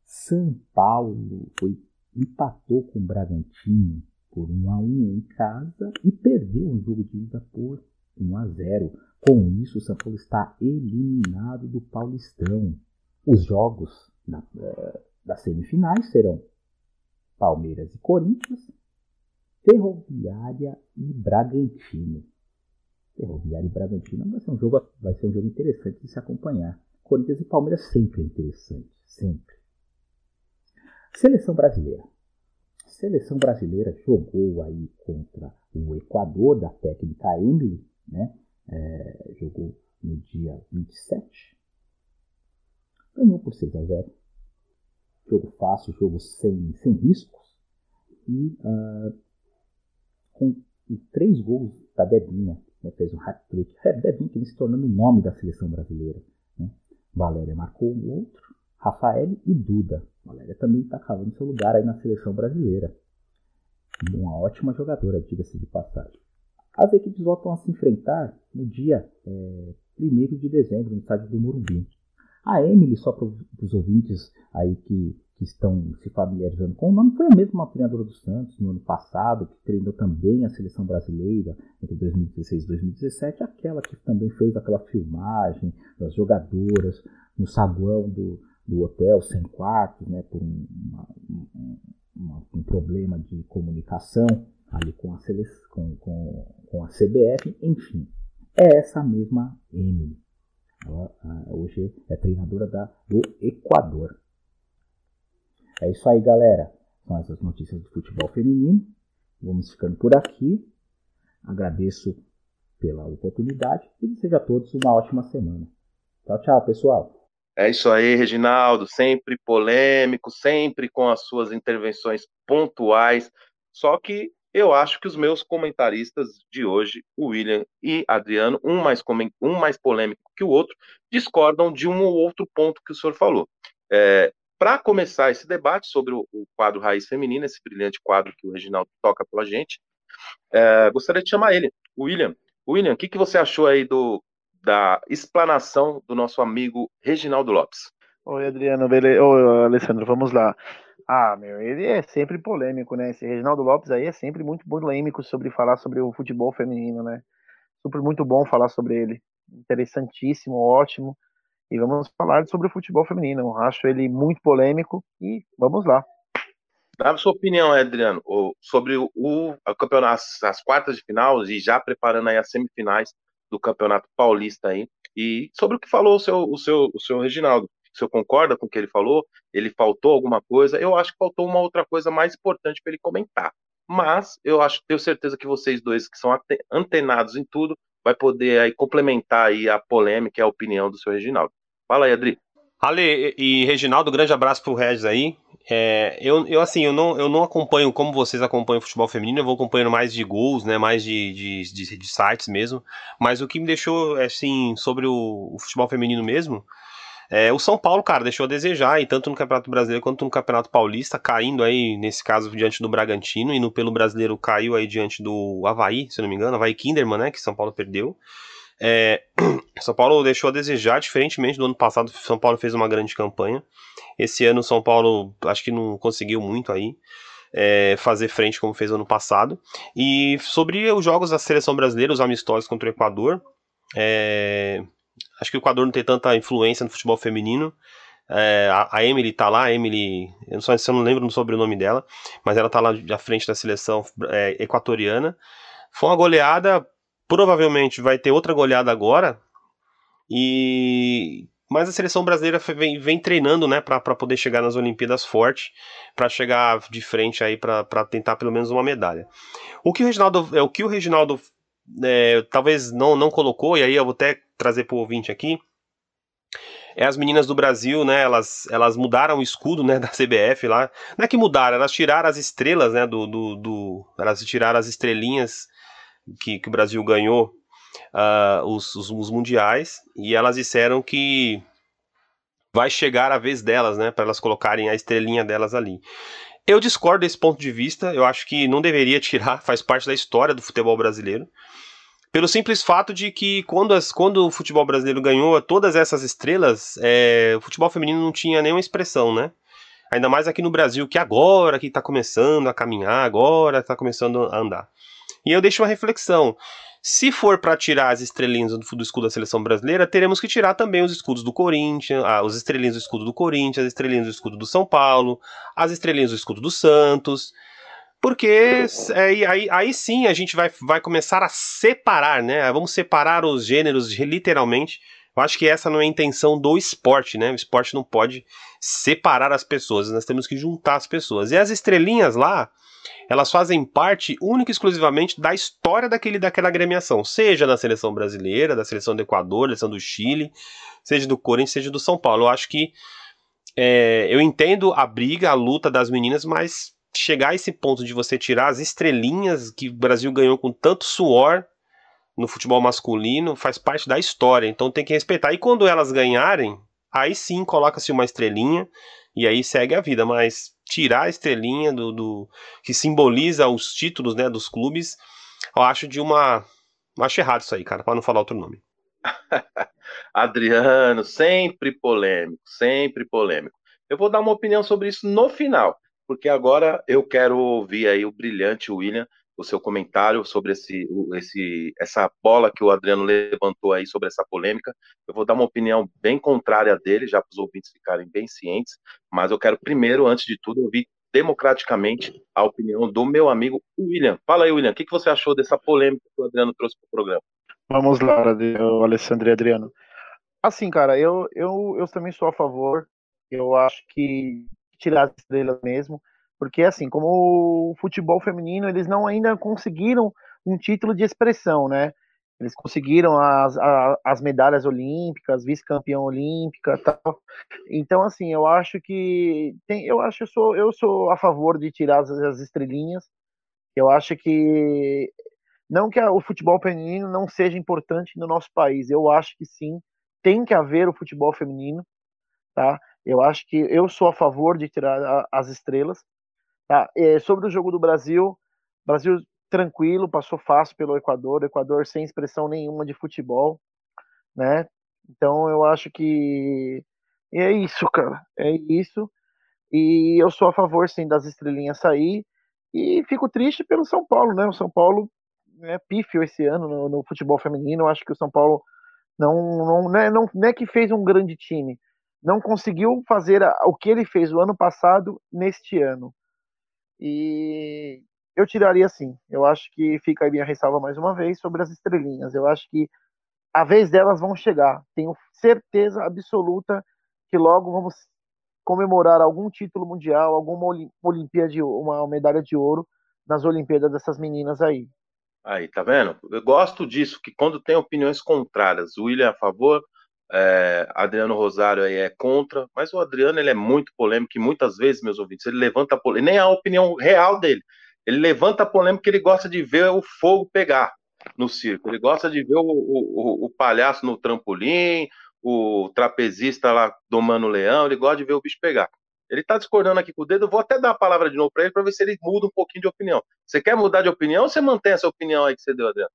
São Paulo foi, empatou com o Bragantino por 1 a 1 em casa e perdeu o jogo de ida por 1 a 0. Com isso, o São Paulo está eliminado do Paulistão. Os jogos na, uh, das semifinais serão Palmeiras e Corinthians, Ferroviária e Bragantino. Ferroviária e Bragantino vai ser um jogo, vai ser um jogo interessante de se acompanhar. Corinthians e Palmeiras sempre é interessante, sempre. Seleção brasileira. Seleção brasileira jogou aí contra o Equador da técnica Emily, né? É, jogou no dia 27. Ganhou por 6 a 0. Jogo fácil, jogo sem, sem riscos. E uh, com três gols da Debinha, né? fez um hat-trick. É, Debinha que vem se tornando o nome da seleção brasileira. Né? Valéria marcou um outro, Rafael e Duda. Valéria também está cavando seu lugar aí na seleção brasileira. Uma ótima jogadora, diga-se de passagem. As equipes voltam a se enfrentar no dia é, 1 de dezembro, no estádio do Morumbi. A Emily, só para os ouvintes aí que, que, estão se familiarizando com o nome, foi a mesma treinadora do Santos no ano passado, que treinou também a seleção brasileira entre 2016 e 2017, aquela que também fez aquela filmagem das jogadoras no saguão do, do hotel, sem quartos, né, por um, uma, uma, um problema de comunicação ali com a, com, com, com a CBF, enfim. É essa mesma Emily. Ela hoje é treinadora da, do Equador. É isso aí, galera. São essas notícias do futebol feminino. Vamos ficando por aqui. Agradeço pela oportunidade e desejo a todos uma ótima semana. Tchau, tchau, pessoal. É isso aí, Reginaldo. Sempre polêmico, sempre com as suas intervenções pontuais. Só que eu acho que os meus comentaristas de hoje, William e Adriano, um mais, um mais polêmico que o outro, discordam de um ou outro ponto que o senhor falou. É, Para começar esse debate sobre o, o, quadro Raiz Feminina, esse brilhante quadro que o Reginaldo toca pela gente, é, gostaria de chamar ele, William. William, o que, que você achou aí do, da explanação do nosso amigo Reginaldo Lopes? Oi, Adriano, beleza? Oi, Alessandro, vamos lá. Ah, meu, ele é sempre polêmico, né? Esse Reginaldo Lopes aí é sempre muito polêmico sobre falar sobre o futebol feminino, né? Super muito bom falar sobre ele. Interessantíssimo, ótimo. E vamos falar sobre o futebol feminino. Acho ele muito polêmico e vamos lá. Dá a sua opinião, Adriano, sobre o, o campeonato, as, as quartas de final e já preparando aí as semifinais do Campeonato Paulista aí. E sobre o que falou o seu, o seu, o seu Reginaldo se eu concorda com o que ele falou, ele faltou alguma coisa, eu acho que faltou uma outra coisa mais importante para ele comentar. Mas eu acho, tenho certeza que vocês dois que são antenados em tudo, vai poder aí complementar aí a polêmica e a opinião do seu Reginaldo. Fala aí, Adri. Ale e Reginaldo, grande abraço pro Regis aí. É, eu, eu, assim, eu não, eu não acompanho como vocês acompanham o futebol feminino, eu vou acompanhando mais de gols, né, mais de, de, de, de sites mesmo, mas o que me deixou, assim, sobre o, o futebol feminino mesmo, é, o São Paulo, cara, deixou a desejar, e tanto no Campeonato Brasileiro quanto no Campeonato Paulista, caindo aí, nesse caso, diante do Bragantino, e no pelo brasileiro caiu aí diante do Havaí, se não me engano, Havaí Kinderman, né, que São Paulo perdeu. É, *clears throat* São Paulo deixou a desejar, diferentemente do ano passado, São Paulo fez uma grande campanha. Esse ano São Paulo acho que não conseguiu muito aí. É, fazer frente como fez ano passado. E sobre os jogos da seleção brasileira, os amistosos contra o Equador, é, Acho que o Equador não tem tanta influência no futebol feminino. É, a, Emily tá lá, a Emily, eu só eu não lembro sobre o nome dela, mas ela tá lá à frente da seleção é, equatoriana. Foi uma goleada, provavelmente vai ter outra goleada agora. E mas a seleção brasileira vem, vem treinando, né, para poder chegar nas Olimpíadas forte, para chegar de frente aí para tentar pelo menos uma medalha. O que o Reginaldo, é o que o Reginaldo é, talvez não, não colocou, e aí eu vou até trazer para o ouvinte aqui, é as meninas do Brasil, né? Elas, elas mudaram o escudo, né, *laughs* da CBF lá. Não é que mudaram, elas tiraram as estrelas, né, do, do, do elas tiraram as estrelinhas que, que o Brasil ganhou uh, os, os, os, mundiais e elas disseram que vai chegar a vez delas, né, para elas colocarem a estrelinha delas ali. Eu discordo desse ponto de vista, eu acho que não deveria tirar, *laughs* faz parte da história do futebol brasileiro. Pelo simples fato de que quando, as, quando o futebol brasileiro ganhou todas essas estrelas, é, o futebol feminino não tinha nenhuma expressão, né? Ainda mais aqui no Brasil, que agora que está começando a caminhar, agora está começando a andar. E eu deixo uma reflexão. Se for para tirar as estrelinhas do, do, escudo da seleção brasileira, teremos que tirar também os escudos do Corinthians, ah, os estrelinhos do escudo do Corinthians, as estrelinhas do escudo do São Paulo, as estrelinhas do escudo do Santos. Porque é, aí, aí sim a gente vai, vai começar a separar, né? Vamos separar os gêneros literalmente. Eu acho que essa não é a intenção do esporte, né? O esporte não pode separar as pessoas, nós temos que juntar as pessoas. E as estrelinhas lá, elas fazem parte única e exclusivamente da história daquele, daquela agremiação, seja da seleção brasileira, da seleção do Equador, da seleção do Chile, seja do Corinthians, seja do São Paulo. Eu acho que é, eu entendo a briga, a luta das meninas, mas chegar a esse ponto de você tirar as estrelinhas que o Brasil ganhou com tanto suor no futebol masculino faz parte da história, então tem que respeitar. E quando elas ganharem, aí sim coloca-se uma estrelinha e aí segue a vida, mas tirar a estrelinha do, do que simboliza os títulos, né, dos clubes, eu acho de uma acho errado isso aí, cara, para não falar outro nome. *laughs* Adriano, sempre polêmico, sempre polêmico. Eu vou dar uma opinião sobre isso no final, porque agora eu quero ouvir aí o brilhante William, o seu comentário sobre esse, esse, essa bola que o Adriano levantou aí sobre essa polêmica. Eu vou dar uma opinião bem contrária dele, já para os ouvintes ficarem bem cientes, mas eu quero primeiro, antes de tudo, ouvir democraticamente a opinião do meu amigo William. Fala aí, William, o que, que você achou dessa polêmica que o Adriano trouxe para o programa? Vamos lá, Alessandro e Adriano. Assim, cara, eu, eu, eu também sou a favor. Eu acho que tirar as estrelas mesmo, porque assim, como o futebol feminino, eles não ainda conseguiram um título de expressão, né? Eles conseguiram as, as medalhas olímpicas, vice-campeão olímpica, tal. Então, assim, eu acho que tem, eu acho eu sou eu sou a favor de tirar as, as estrelinhas. Eu acho que não que o futebol feminino não seja importante no nosso país, eu acho que sim, tem que haver o futebol feminino, tá? Eu acho que eu sou a favor de tirar as estrelas, tá? É, sobre o jogo do Brasil, Brasil tranquilo, passou fácil pelo Equador, Equador sem expressão nenhuma de futebol, né? Então eu acho que é isso, cara, é isso. E eu sou a favor sim das estrelinhas sair e fico triste pelo São Paulo, né? O São Paulo é pífio esse ano no, no futebol feminino. Eu acho que o São Paulo não, não, não, é, não, não é que fez um grande time, não conseguiu fazer o que ele fez o ano passado neste ano. E eu tiraria assim. Eu acho que fica aí minha ressalva mais uma vez sobre as estrelinhas. Eu acho que a vez delas vão chegar. Tenho certeza absoluta que logo vamos comemorar algum título mundial, alguma Olimpíada, uma medalha de ouro nas Olimpíadas dessas meninas aí. Aí, tá vendo? Eu gosto disso, que quando tem opiniões contrárias, o William é a favor, é, Adriano Rosário aí é contra, mas o Adriano ele é muito polêmico e muitas vezes, meus ouvintes, ele levanta a polêmica, nem a opinião real dele, ele levanta a polêmica que ele gosta de ver o fogo pegar no circo, ele gosta de ver o, o, o palhaço no trampolim, o trapezista lá domando o leão, ele gosta de ver o bicho pegar. Ele está discordando aqui com o dedo, eu vou até dar a palavra de novo para ele para ver se ele muda um pouquinho de opinião. Você quer mudar de opinião ou você mantém essa opinião aí que você deu, Adriano?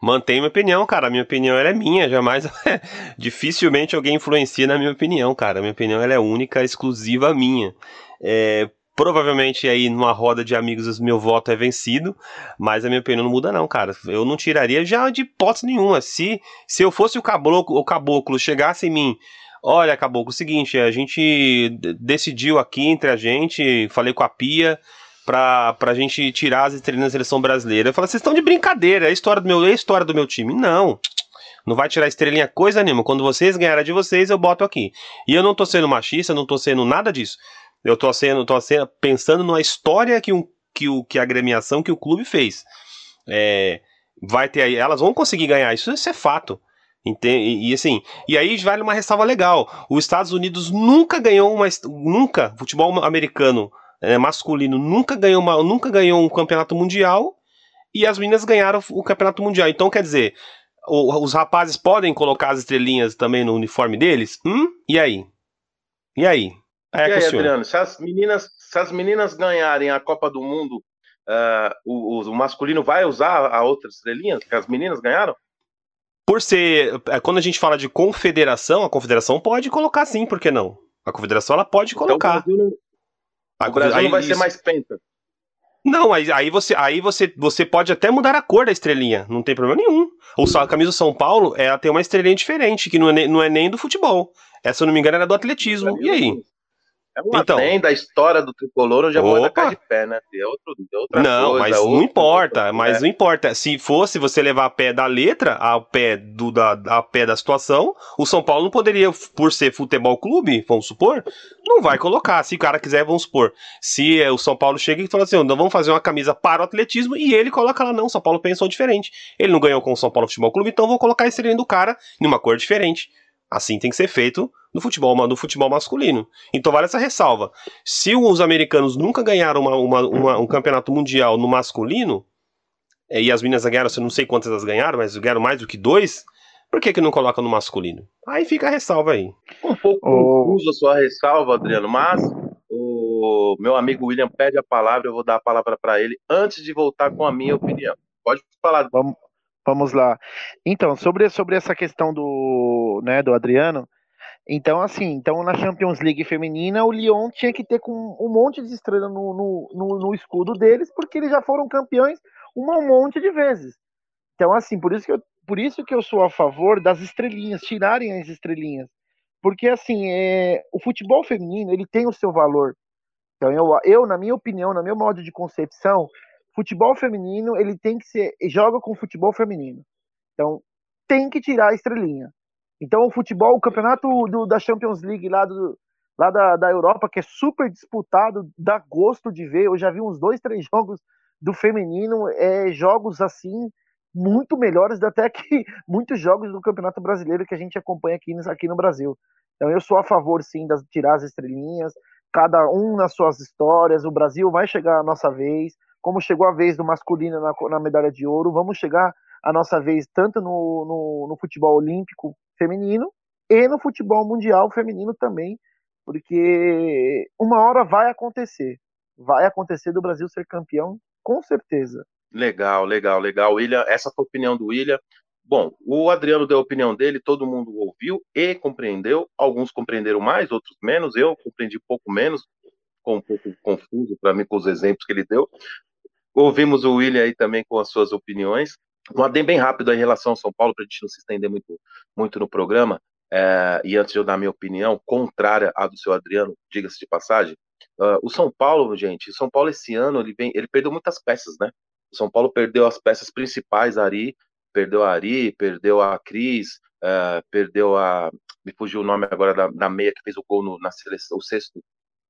Mantenho minha opinião, cara. A minha opinião é minha, jamais. *laughs* Dificilmente alguém influencia na minha opinião, cara. A minha opinião é única, exclusiva minha. É, provavelmente aí numa roda de amigos meu voto é vencido, mas a minha opinião não muda não, cara. Eu não tiraria já de hipótese nenhuma. Se, se eu fosse o caboclo, o caboclo chegasse em mim, olha, caboclo, é o seguinte, a gente decidiu aqui entre a gente, falei com a Pia, pra, pra gente tirar as estrelas da seleção brasileira. Eu falo, vocês estão de brincadeira, é a história do meu, é a história do meu time. Não. Não vai tirar estrelinha coisa nenhuma. Quando vocês ganharem de vocês, eu boto aqui. E eu não tô sendo machista, não tô sendo nada disso. Eu tô sendo, tô sendo pensando numa história que, um, que, o, que a agremiação, que o clube fez. É, vai ter aí, elas vão conseguir ganhar, isso, isso é fato. Entende? E assim, e aí vale uma ressalva legal. Os Estados Unidos nunca ganhou uma nunca futebol americano é, masculino nunca ganhou uma, nunca ganhou um campeonato mundial e as meninas ganharam o campeonato mundial. Então quer dizer, o, os rapazes podem colocar as estrelinhas também no uniforme deles? Hum? E aí? E aí? É e aí, Adriano, se as meninas, se as meninas ganharem a Copa do Mundo, uh, o, o, masculino vai usar a outra estrelinha que as meninas ganharam? Por ser, é, quando a gente fala de confederação, a confederação pode colocar sim, por que não? A confederação ela pode então, colocar. Então, o Brasil aí, não vai isso... ser mais penta. Não, aí, aí, você, aí você, você pode até mudar a cor da estrelinha, não tem problema nenhum. Ou só a camisa do São Paulo, ela tem uma estrelinha diferente, que não é, não é nem do futebol. Essa, se eu não me engano, era do atletismo. E aí? É uma então, da história do tricolor, eu já vou tacar de pé, né? É, outro, é outra não, coisa, mas outro, não importa, outro, mas é. não importa. Se fosse você levar a pé da letra, a pé, do, da, a pé da situação, o São Paulo não poderia, por ser futebol clube, vamos supor, não vai colocar. Se o cara quiser, vamos supor. Se é, o São Paulo chega e fala assim, então vamos fazer uma camisa para o atletismo, e ele coloca lá, não, São Paulo pensou diferente. Ele não ganhou com o São Paulo Futebol Clube, então vou colocar a estrelinha do cara em uma cor diferente. Assim tem que ser feito no futebol, no futebol masculino. Então vale essa ressalva. Se os americanos nunca ganharam uma, uma, uma, um campeonato mundial no masculino, é, e as meninas ganharam, eu não sei quantas elas ganharam, mas ganharam mais do que dois, por que, que não coloca no masculino? Aí fica a ressalva aí. Um pouco oh. confuso a sua ressalva, Adriano, mas o meu amigo William pede a palavra, eu vou dar a palavra para ele antes de voltar com a minha opinião. Pode falar. Vamos, vamos lá. Então, sobre, sobre essa questão do, né, do Adriano, então, assim, então na Champions League feminina, o Lyon tinha que ter com um monte de estrela no, no, no, no escudo deles, porque eles já foram campeões um monte de vezes. Então, assim, por isso que eu, por isso que eu sou a favor das estrelinhas, tirarem as estrelinhas. Porque, assim, é, o futebol feminino, ele tem o seu valor. Então, eu, eu, na minha opinião, na meu modo de concepção, futebol feminino, ele tem que ser, joga com futebol feminino. Então, tem que tirar a estrelinha. Então o futebol, o campeonato do, da Champions League lá, do, lá da, da Europa, que é super disputado, dá gosto de ver. Eu já vi uns dois, três *laughs* jogos do feminino, é, jogos assim, muito melhores até que *laughs* muitos jogos do Campeonato Brasileiro que a gente acompanha aqui, aqui no Brasil. Então eu sou a favor, sim, de tirar as estrelinhas, cada um nas suas histórias, o Brasil vai chegar a nossa vez, como chegou a vez do masculino na, na medalha de ouro, vamos chegar a nossa vez tanto no, no, no futebol olímpico feminino e no futebol mundial feminino também, porque uma hora vai acontecer. Vai acontecer do Brasil ser campeão, com certeza. Legal, legal, legal. William, essa foi a opinião do William. Bom, o Adriano deu a opinião dele, todo mundo ouviu e compreendeu. Alguns compreenderam mais, outros menos. Eu compreendi pouco menos, ficou um pouco confuso para mim com os exemplos que ele deu. Ouvimos o William aí também com as suas opiniões. Um adem bem rápido em relação ao São Paulo, para a gente não se estender muito, muito no programa. É, e antes de eu dar minha opinião, contrária à do seu Adriano, diga-se de passagem, uh, o São Paulo, gente, o São Paulo esse ano, ele, vem, ele perdeu muitas peças, né? O São Paulo perdeu as peças principais, Ari, perdeu a Ari, perdeu a Cris, uh, perdeu a. Me fugiu o nome agora da, da meia que fez o gol no, na seleção, o sexto,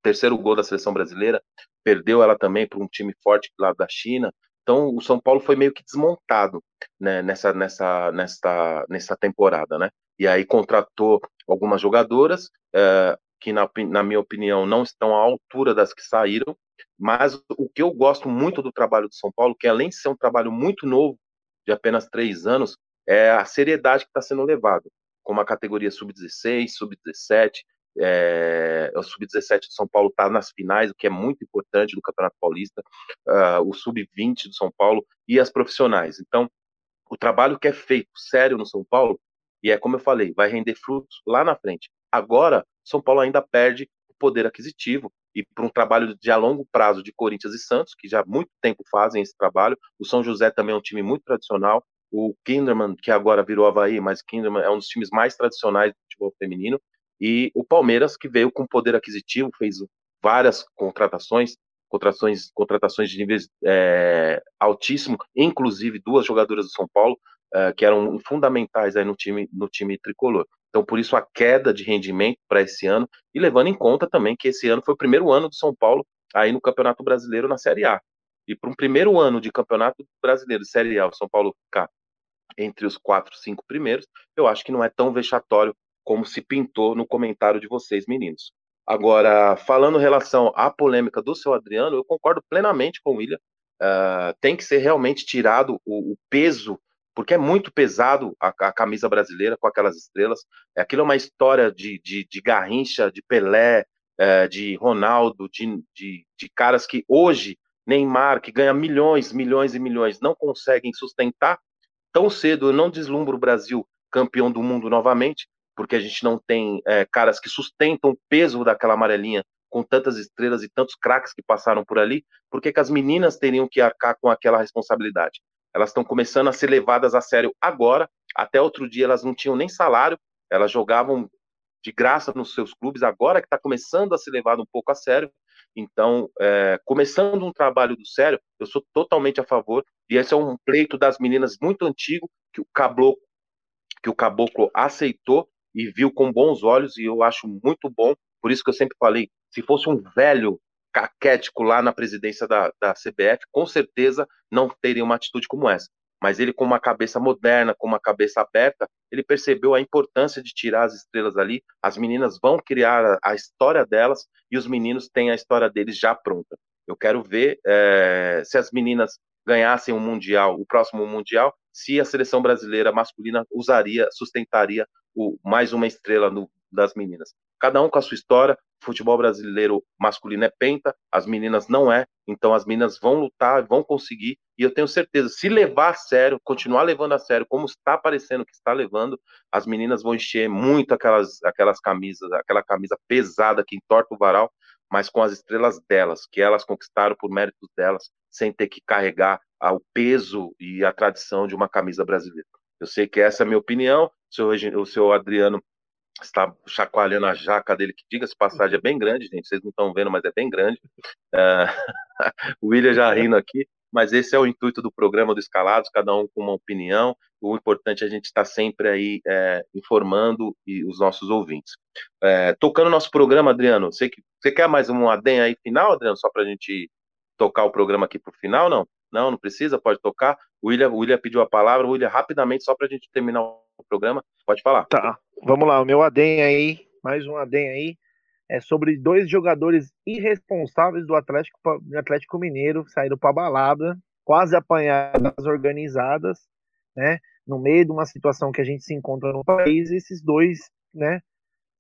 terceiro gol da seleção brasileira, perdeu ela também para um time forte lá da China. Então o São Paulo foi meio que desmontado né, nessa, nessa, nessa, nessa temporada, né? e aí contratou algumas jogadoras é, que, na, na, minha opinião, não estão à altura das que saíram, mas o que eu gosto muito do trabalho do São Paulo, que além de ser um trabalho muito novo, de apenas três anos, é a seriedade que está sendo levado, como a categoria sub-16, sub-17, é, o sub-17 de São Paulo está nas finais, o que é muito importante do Campeonato Paulista, uh, o sub-20 do São Paulo e as profissionais. Então, o trabalho que é feito sério no São Paulo e é como eu falei, vai render frutos lá na frente. Agora, São Paulo ainda perde o poder aquisitivo e para um trabalho de a longo prazo de Corinthians e Santos, que já há muito tempo fazem esse trabalho. O São José também é um time muito tradicional. O Kinderman, que agora virou Havaí, mas Kinderman é um dos times mais tradicionais do futebol feminino. E o Palmeiras, que veio com poder aquisitivo, fez várias contratações, contratações, contratações de níveis é, altíssimo, inclusive duas jogadoras do São Paulo, uh, que eram fundamentais aí no time, no time tricolor. Então, por isso, a queda de rendimento para esse ano, e levando em conta também que esse ano foi o primeiro ano do São Paulo aí no Campeonato Brasileiro na Série A. E para um primeiro ano de Campeonato Brasileiro Série A, o São Paulo ficar entre os quatro, cinco primeiros, eu acho que não é tão vexatório como se pintou no comentário de vocês, meninos. Agora, falando em relação à polêmica do seu Adriano, eu concordo plenamente com o William. Uh, tem que ser realmente tirado o, o peso porque é muito pesado a, a, camisa brasileira com aquelas estrelas. Aquilo é uma história de, de, de Garrincha, de Pelé, é, de Ronaldo, de, de, de caras que hoje, Neymar, que ganha milhões, milhões e milhões, não conseguem sustentar. Tão cedo eu não deslumbro o Brasil campeão do mundo novamente, porque a gente não tem é, caras que sustentam o peso daquela amarelinha com tantas estrelas e tantos craques que passaram por ali, por que as meninas teriam que arcar com aquela responsabilidade? elas estão começando a ser levadas a sério agora. Até outro dia elas não tinham nem salário, elas jogavam de graça nos seus clubes, agora que está começando a ser levado um pouco a sério. Então, é, começando um trabalho do sério, eu sou totalmente a favor. E esse é um pleito das meninas muito antigo que o caboclo, que o caboclo aceitou e viu com bons olhos, e eu acho muito bom. Por isso que eu sempre falei, se fosse um velho caquético lá na presidência da, da CBF, com certeza não teria uma atitude como essa. Mas ele, com uma cabeça moderna, com uma cabeça aberta, ele percebeu a importância de tirar as estrelas ali. As meninas vão criar a, história delas e os meninos têm a história deles já pronta. Eu quero ver é, se as meninas ganhassem um mundial, o próximo mundial, se a seleção brasileira masculina usaria, sustentaria o, mais uma estrela no, das meninas. Cada um com a sua história, futebol brasileiro masculino é penta, as meninas não é, então as meninas vão lutar, vão conseguir, e eu tenho certeza, se levar a sério, continuar levando a sério, como está parecendo que está levando, as meninas vão encher muito aquelas, aquelas camisas, aquela camisa pesada que entorta o varal, mas com as estrelas delas, que elas conquistaram por méritos delas, sem ter que carregar o peso e a tradição de uma camisa brasileira. Eu sei que essa é a minha opinião, o senhor Adriano está chacoalhando a jaca dele, que diga-se passagem, é bem grande, gente. Vocês não estão vendo, mas é bem grande. Uh, *laughs* o William já rindo aqui, mas esse é o intuito do programa do Escalados, cada um com uma opinião. O importante é a gente estar sempre aí é, informando e os nossos ouvintes. É, tocando nosso programa, Adriano, você, que, você quer mais um adem aí final, Adriano, só para a gente tocar o programa aqui para o final, não? Não, não precisa, pode tocar. O William, o William pediu a palavra, o William, rapidamente, só para a gente terminar o programa, pode falar. Tá, vamos lá, o meu ADEM aí, mais um ADEM aí. é sobre dois jogadores irresponsáveis do Atlético, do Atlético Mineiro saíram para balada, quase apanhadas organizadas, né? No meio de uma situação que a gente se encontra no país, esses dois, né?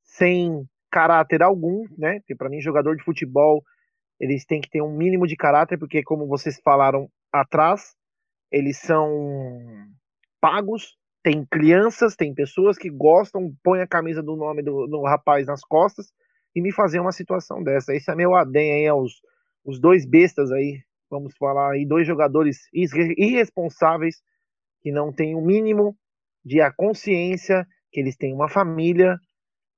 Sem caráter algum, né? Porque para mim jogador de futebol eles têm que ter um mínimo de caráter, porque como vocês falaram atrás, eles são pagos, tem crianças, tem pessoas que gostam, põem a camisa do nome do, do rapaz nas costas e me fazer uma situação dessa. Esse é meu adem aí aos os dois bestas aí, vamos falar aí, dois jogadores irresponsáveis que não têm o mínimo de a consciência que eles têm uma família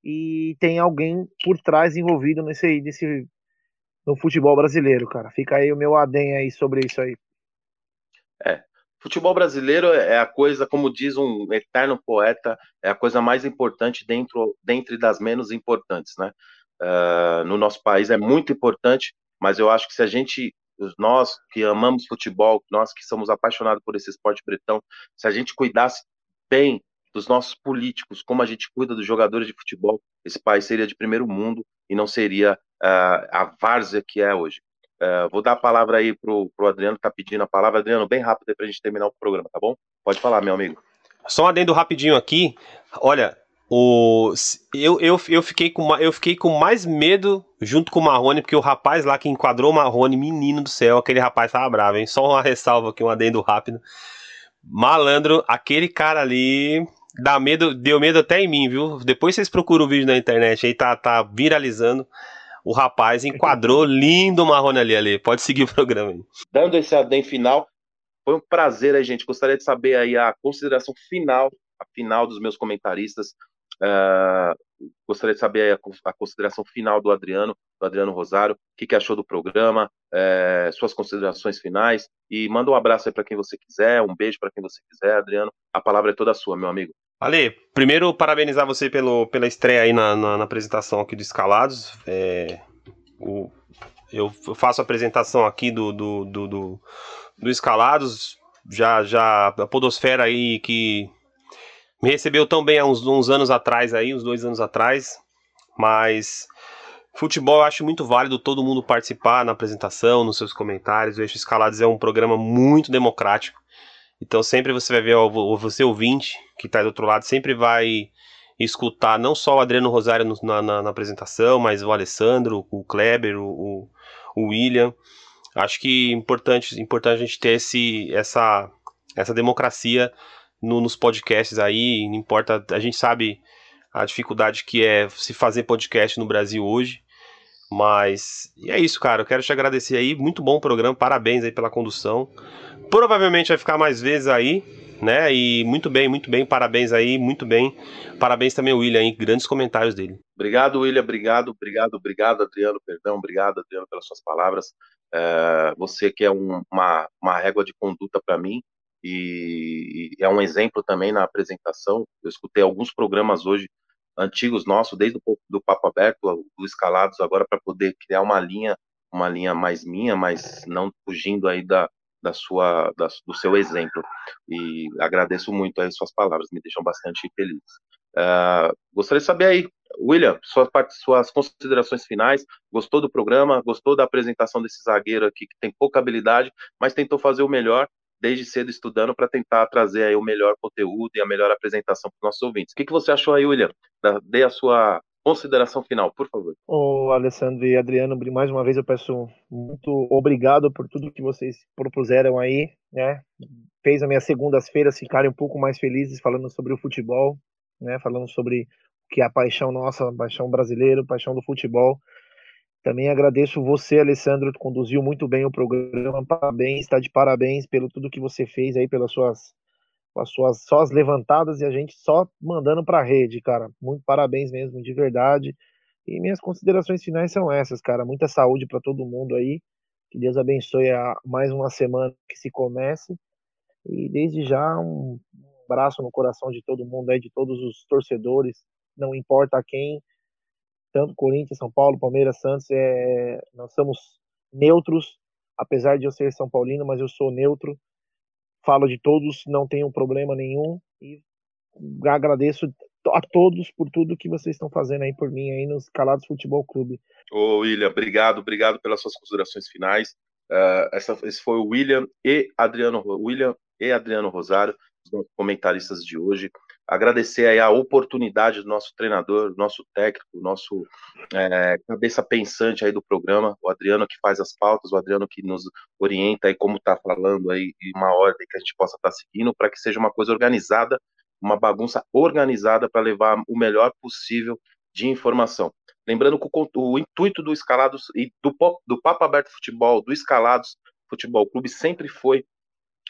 e tem alguém por trás envolvido nesse, nesse no futebol brasileiro, cara. Fica aí o meu adem aí sobre isso aí. É, Futebol brasileiro é a coisa, como diz um eterno poeta, é a coisa mais importante dentro, dentre das menos importantes, né? Uh, no nosso país é muito importante, mas eu acho que se a gente, nós que amamos futebol, nós que somos apaixonados por esse esporte bretão, se a gente cuidasse bem dos nossos políticos, como a gente cuida dos jogadores de futebol, esse país seria de primeiro mundo e não seria uh, a várzea que é hoje. Uh, vou dar a palavra aí pro, pro Adriano, que tá pedindo a palavra. Adriano, bem rápido aí pra gente terminar o programa, tá bom? Pode falar, meu amigo. Só um adendo rapidinho aqui. Olha, o, eu, eu, eu, fiquei com, eu fiquei com mais medo junto com o Marrone, porque o rapaz lá que enquadrou o Marrone, menino do céu, aquele rapaz tava bravo, hein? Só uma ressalva aqui, um adendo rápido. Malandro, aquele cara ali dá medo, deu medo até em mim, viu? Depois vocês procuram o vídeo na internet aí, tá, tá viralizando o rapaz enquadrou *laughs* lindo o Marrone ali, ali. Pode seguir o programa aí. Dando esse adem final, foi um prazer aí, gente. Gostaria de saber aí a consideração final, a final dos meus comentaristas. Uh, gostaria de saber a, a, consideração final do Adriano, do Adriano Rosário, o que, que achou do programa, é, suas considerações finais e manda um abraço aí para quem você quiser, um beijo para quem você quiser, Adriano. A palavra é toda sua, meu amigo. Ale, primeiro parabenizar você pelo, pela estreia aí na, na, na apresentação aqui do Escalados. É, o, eu faço a apresentação aqui do, do, do, do, do Escalados, já, já a podosfera aí que me recebeu tão bem há uns, uns anos atrás aí, uns dois anos atrás, mas futebol eu acho muito válido todo mundo participar na apresentação, nos seus comentários. O Eixo Escalados é um programa muito democrático. Então sempre você vai ver, o você ouvinte que está do outro lado, sempre vai escutar não só o Adriano Rosário no, na, na, na, apresentação, mas o Alessandro, o Kleber, o, o William. Acho que é importante, importante a gente ter esse, essa, essa democracia no, nos podcasts aí. Não importa, a gente sabe a dificuldade que é se fazer podcast no Brasil hoje. Mas e é isso, cara. Eu quero te agradecer aí. Muito bom programa. Parabéns aí pela condução. Provavelmente vai ficar mais vezes aí, né? E muito bem, muito bem. Parabéns aí, muito bem. Parabéns também ao William aí. Grandes comentários dele. Obrigado, William. Obrigado, obrigado, obrigado, Adriano. Perdão, obrigado, Adriano, pelas suas palavras. É, você que é um, uma, uma régua de conduta para mim e, e é um exemplo também na apresentação. Eu escutei alguns programas hoje antigos nossos, desde o do Papo Aberto, do Escalados, agora para poder criar uma linha, uma linha mais minha, mas não fugindo aí da, da sua, da, do seu exemplo. E agradeço muito as suas palavras, me deixam bastante feliz. Uh, gostaria de saber aí, William, suas, suas considerações finais. Gostou do programa? Gostou da apresentação desse zagueiro aqui que tem pouca habilidade, mas tentou fazer o melhor desde cedo estudando para tentar trazer aí o melhor conteúdo e a melhor apresentação para os nossos ouvintes. O que, que você achou aí, William? Dê a sua consideração final, por favor. Ô, Alessandro e Adriano, mais uma vez eu peço muito obrigado por tudo que vocês propuseram aí, né? Fez as minhas segundas-feiras ficarem um pouco mais felizes falando sobre o futebol, né? Falando sobre o que é a paixão nossa, a paixão brasileira, a paixão do futebol. Também agradeço você, Alessandro, conduziu muito bem o programa. Parabéns, está de parabéns pelo tudo que você fez aí, pelas suas, as suas só as levantadas e a gente só mandando para a rede, cara. Muito parabéns mesmo, de verdade. E minhas considerações finais são essas, cara. Muita saúde para todo mundo aí. Que Deus abençoe a mais uma semana que se comece. E desde já um abraço no coração de todo mundo aí, de todos os torcedores, não importa quem, tanto Corinthians, São Paulo, Palmeiras, Santos, é, nós somos neutros, apesar de eu ser São Paulino, mas eu sou neutro, falo de todos, não tenho problema nenhum e agradeço a todos por tudo que vocês estão fazendo aí por mim aí nos Calados Futebol Clube. Ô William, obrigado, obrigado pelas suas considerações finais. Uh, essa, esse foi o William e Adriano, William e Adriano Rosário, os comentaristas de hoje. Agradecer aí a oportunidade do nosso treinador, do nosso técnico, nosso é, cabeça pensante aí do programa, o Adriano que faz as pautas, o Adriano que nos orienta aí como está falando aí, uma ordem que a gente possa estar tá seguindo, para que seja uma coisa organizada, uma bagunça organizada para levar o melhor possível de informação. Lembrando que o, o intuito do Escalados e do, do Papo Aberto Futebol, do Escalados Futebol Clube, sempre foi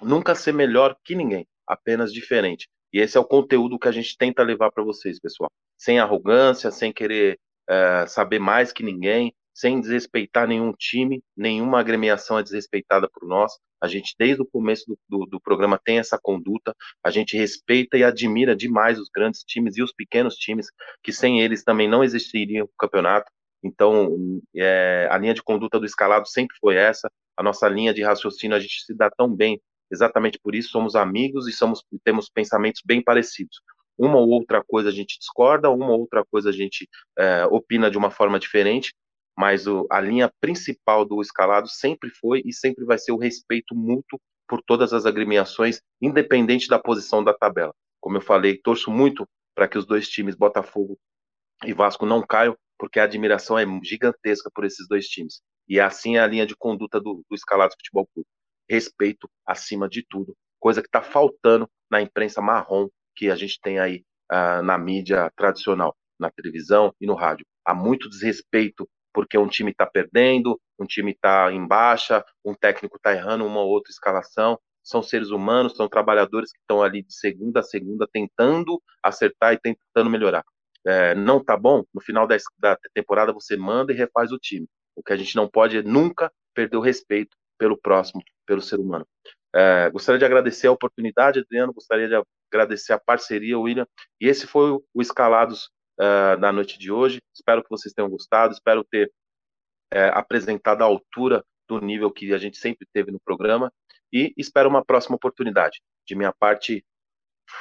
nunca ser melhor que ninguém, apenas diferente. E esse é o conteúdo que a gente tenta levar para vocês, pessoal. Sem arrogância, sem querer é, saber mais que ninguém, sem desrespeitar nenhum time, nenhuma agremiação é desrespeitada por nós. A gente, desde o começo do, do, do, programa, tem essa conduta. A gente respeita e admira demais os grandes times e os pequenos times, que sem eles também não existiria o campeonato. Então, é, a linha de conduta do escalado sempre foi essa. A nossa linha de raciocínio, a gente se dá tão bem, exatamente por isso somos amigos e somos, temos pensamentos bem parecidos. Uma ou outra coisa a gente discorda, uma ou outra coisa a gente é, opina de uma forma diferente, mas o, a linha principal do escalado sempre foi e sempre vai ser o respeito mútuo por todas as agremiações, independente da posição da tabela. Como eu falei, torço muito para que os dois times, Botafogo e Vasco, não caiam, porque a admiração é gigantesca por esses dois times. E assim é a linha de conduta do, do Escalado Futebol Clube. Respeito acima de tudo, coisa que está faltando na imprensa marrom que a gente tem aí uh, na mídia tradicional, na televisão e no rádio. Há muito desrespeito porque um time está perdendo, um time está em baixa, um técnico está errando uma ou outra escalação. São seres humanos, são trabalhadores que estão ali de segunda a segunda tentando acertar e tentando melhorar. É, não está bom, no final da, da temporada você manda e refaz o time. O que a gente não pode é nunca perder o respeito pelo próximo, pelo ser humano. É, gostaria de agradecer a oportunidade, Adriano, gostaria de agradecer a parceria, William, e esse foi o Escalados uh, na noite de hoje. Espero que vocês tenham gostado, espero ter uh, apresentado a altura do nível que a gente sempre teve no programa e espero uma próxima oportunidade. De minha parte,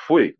fui.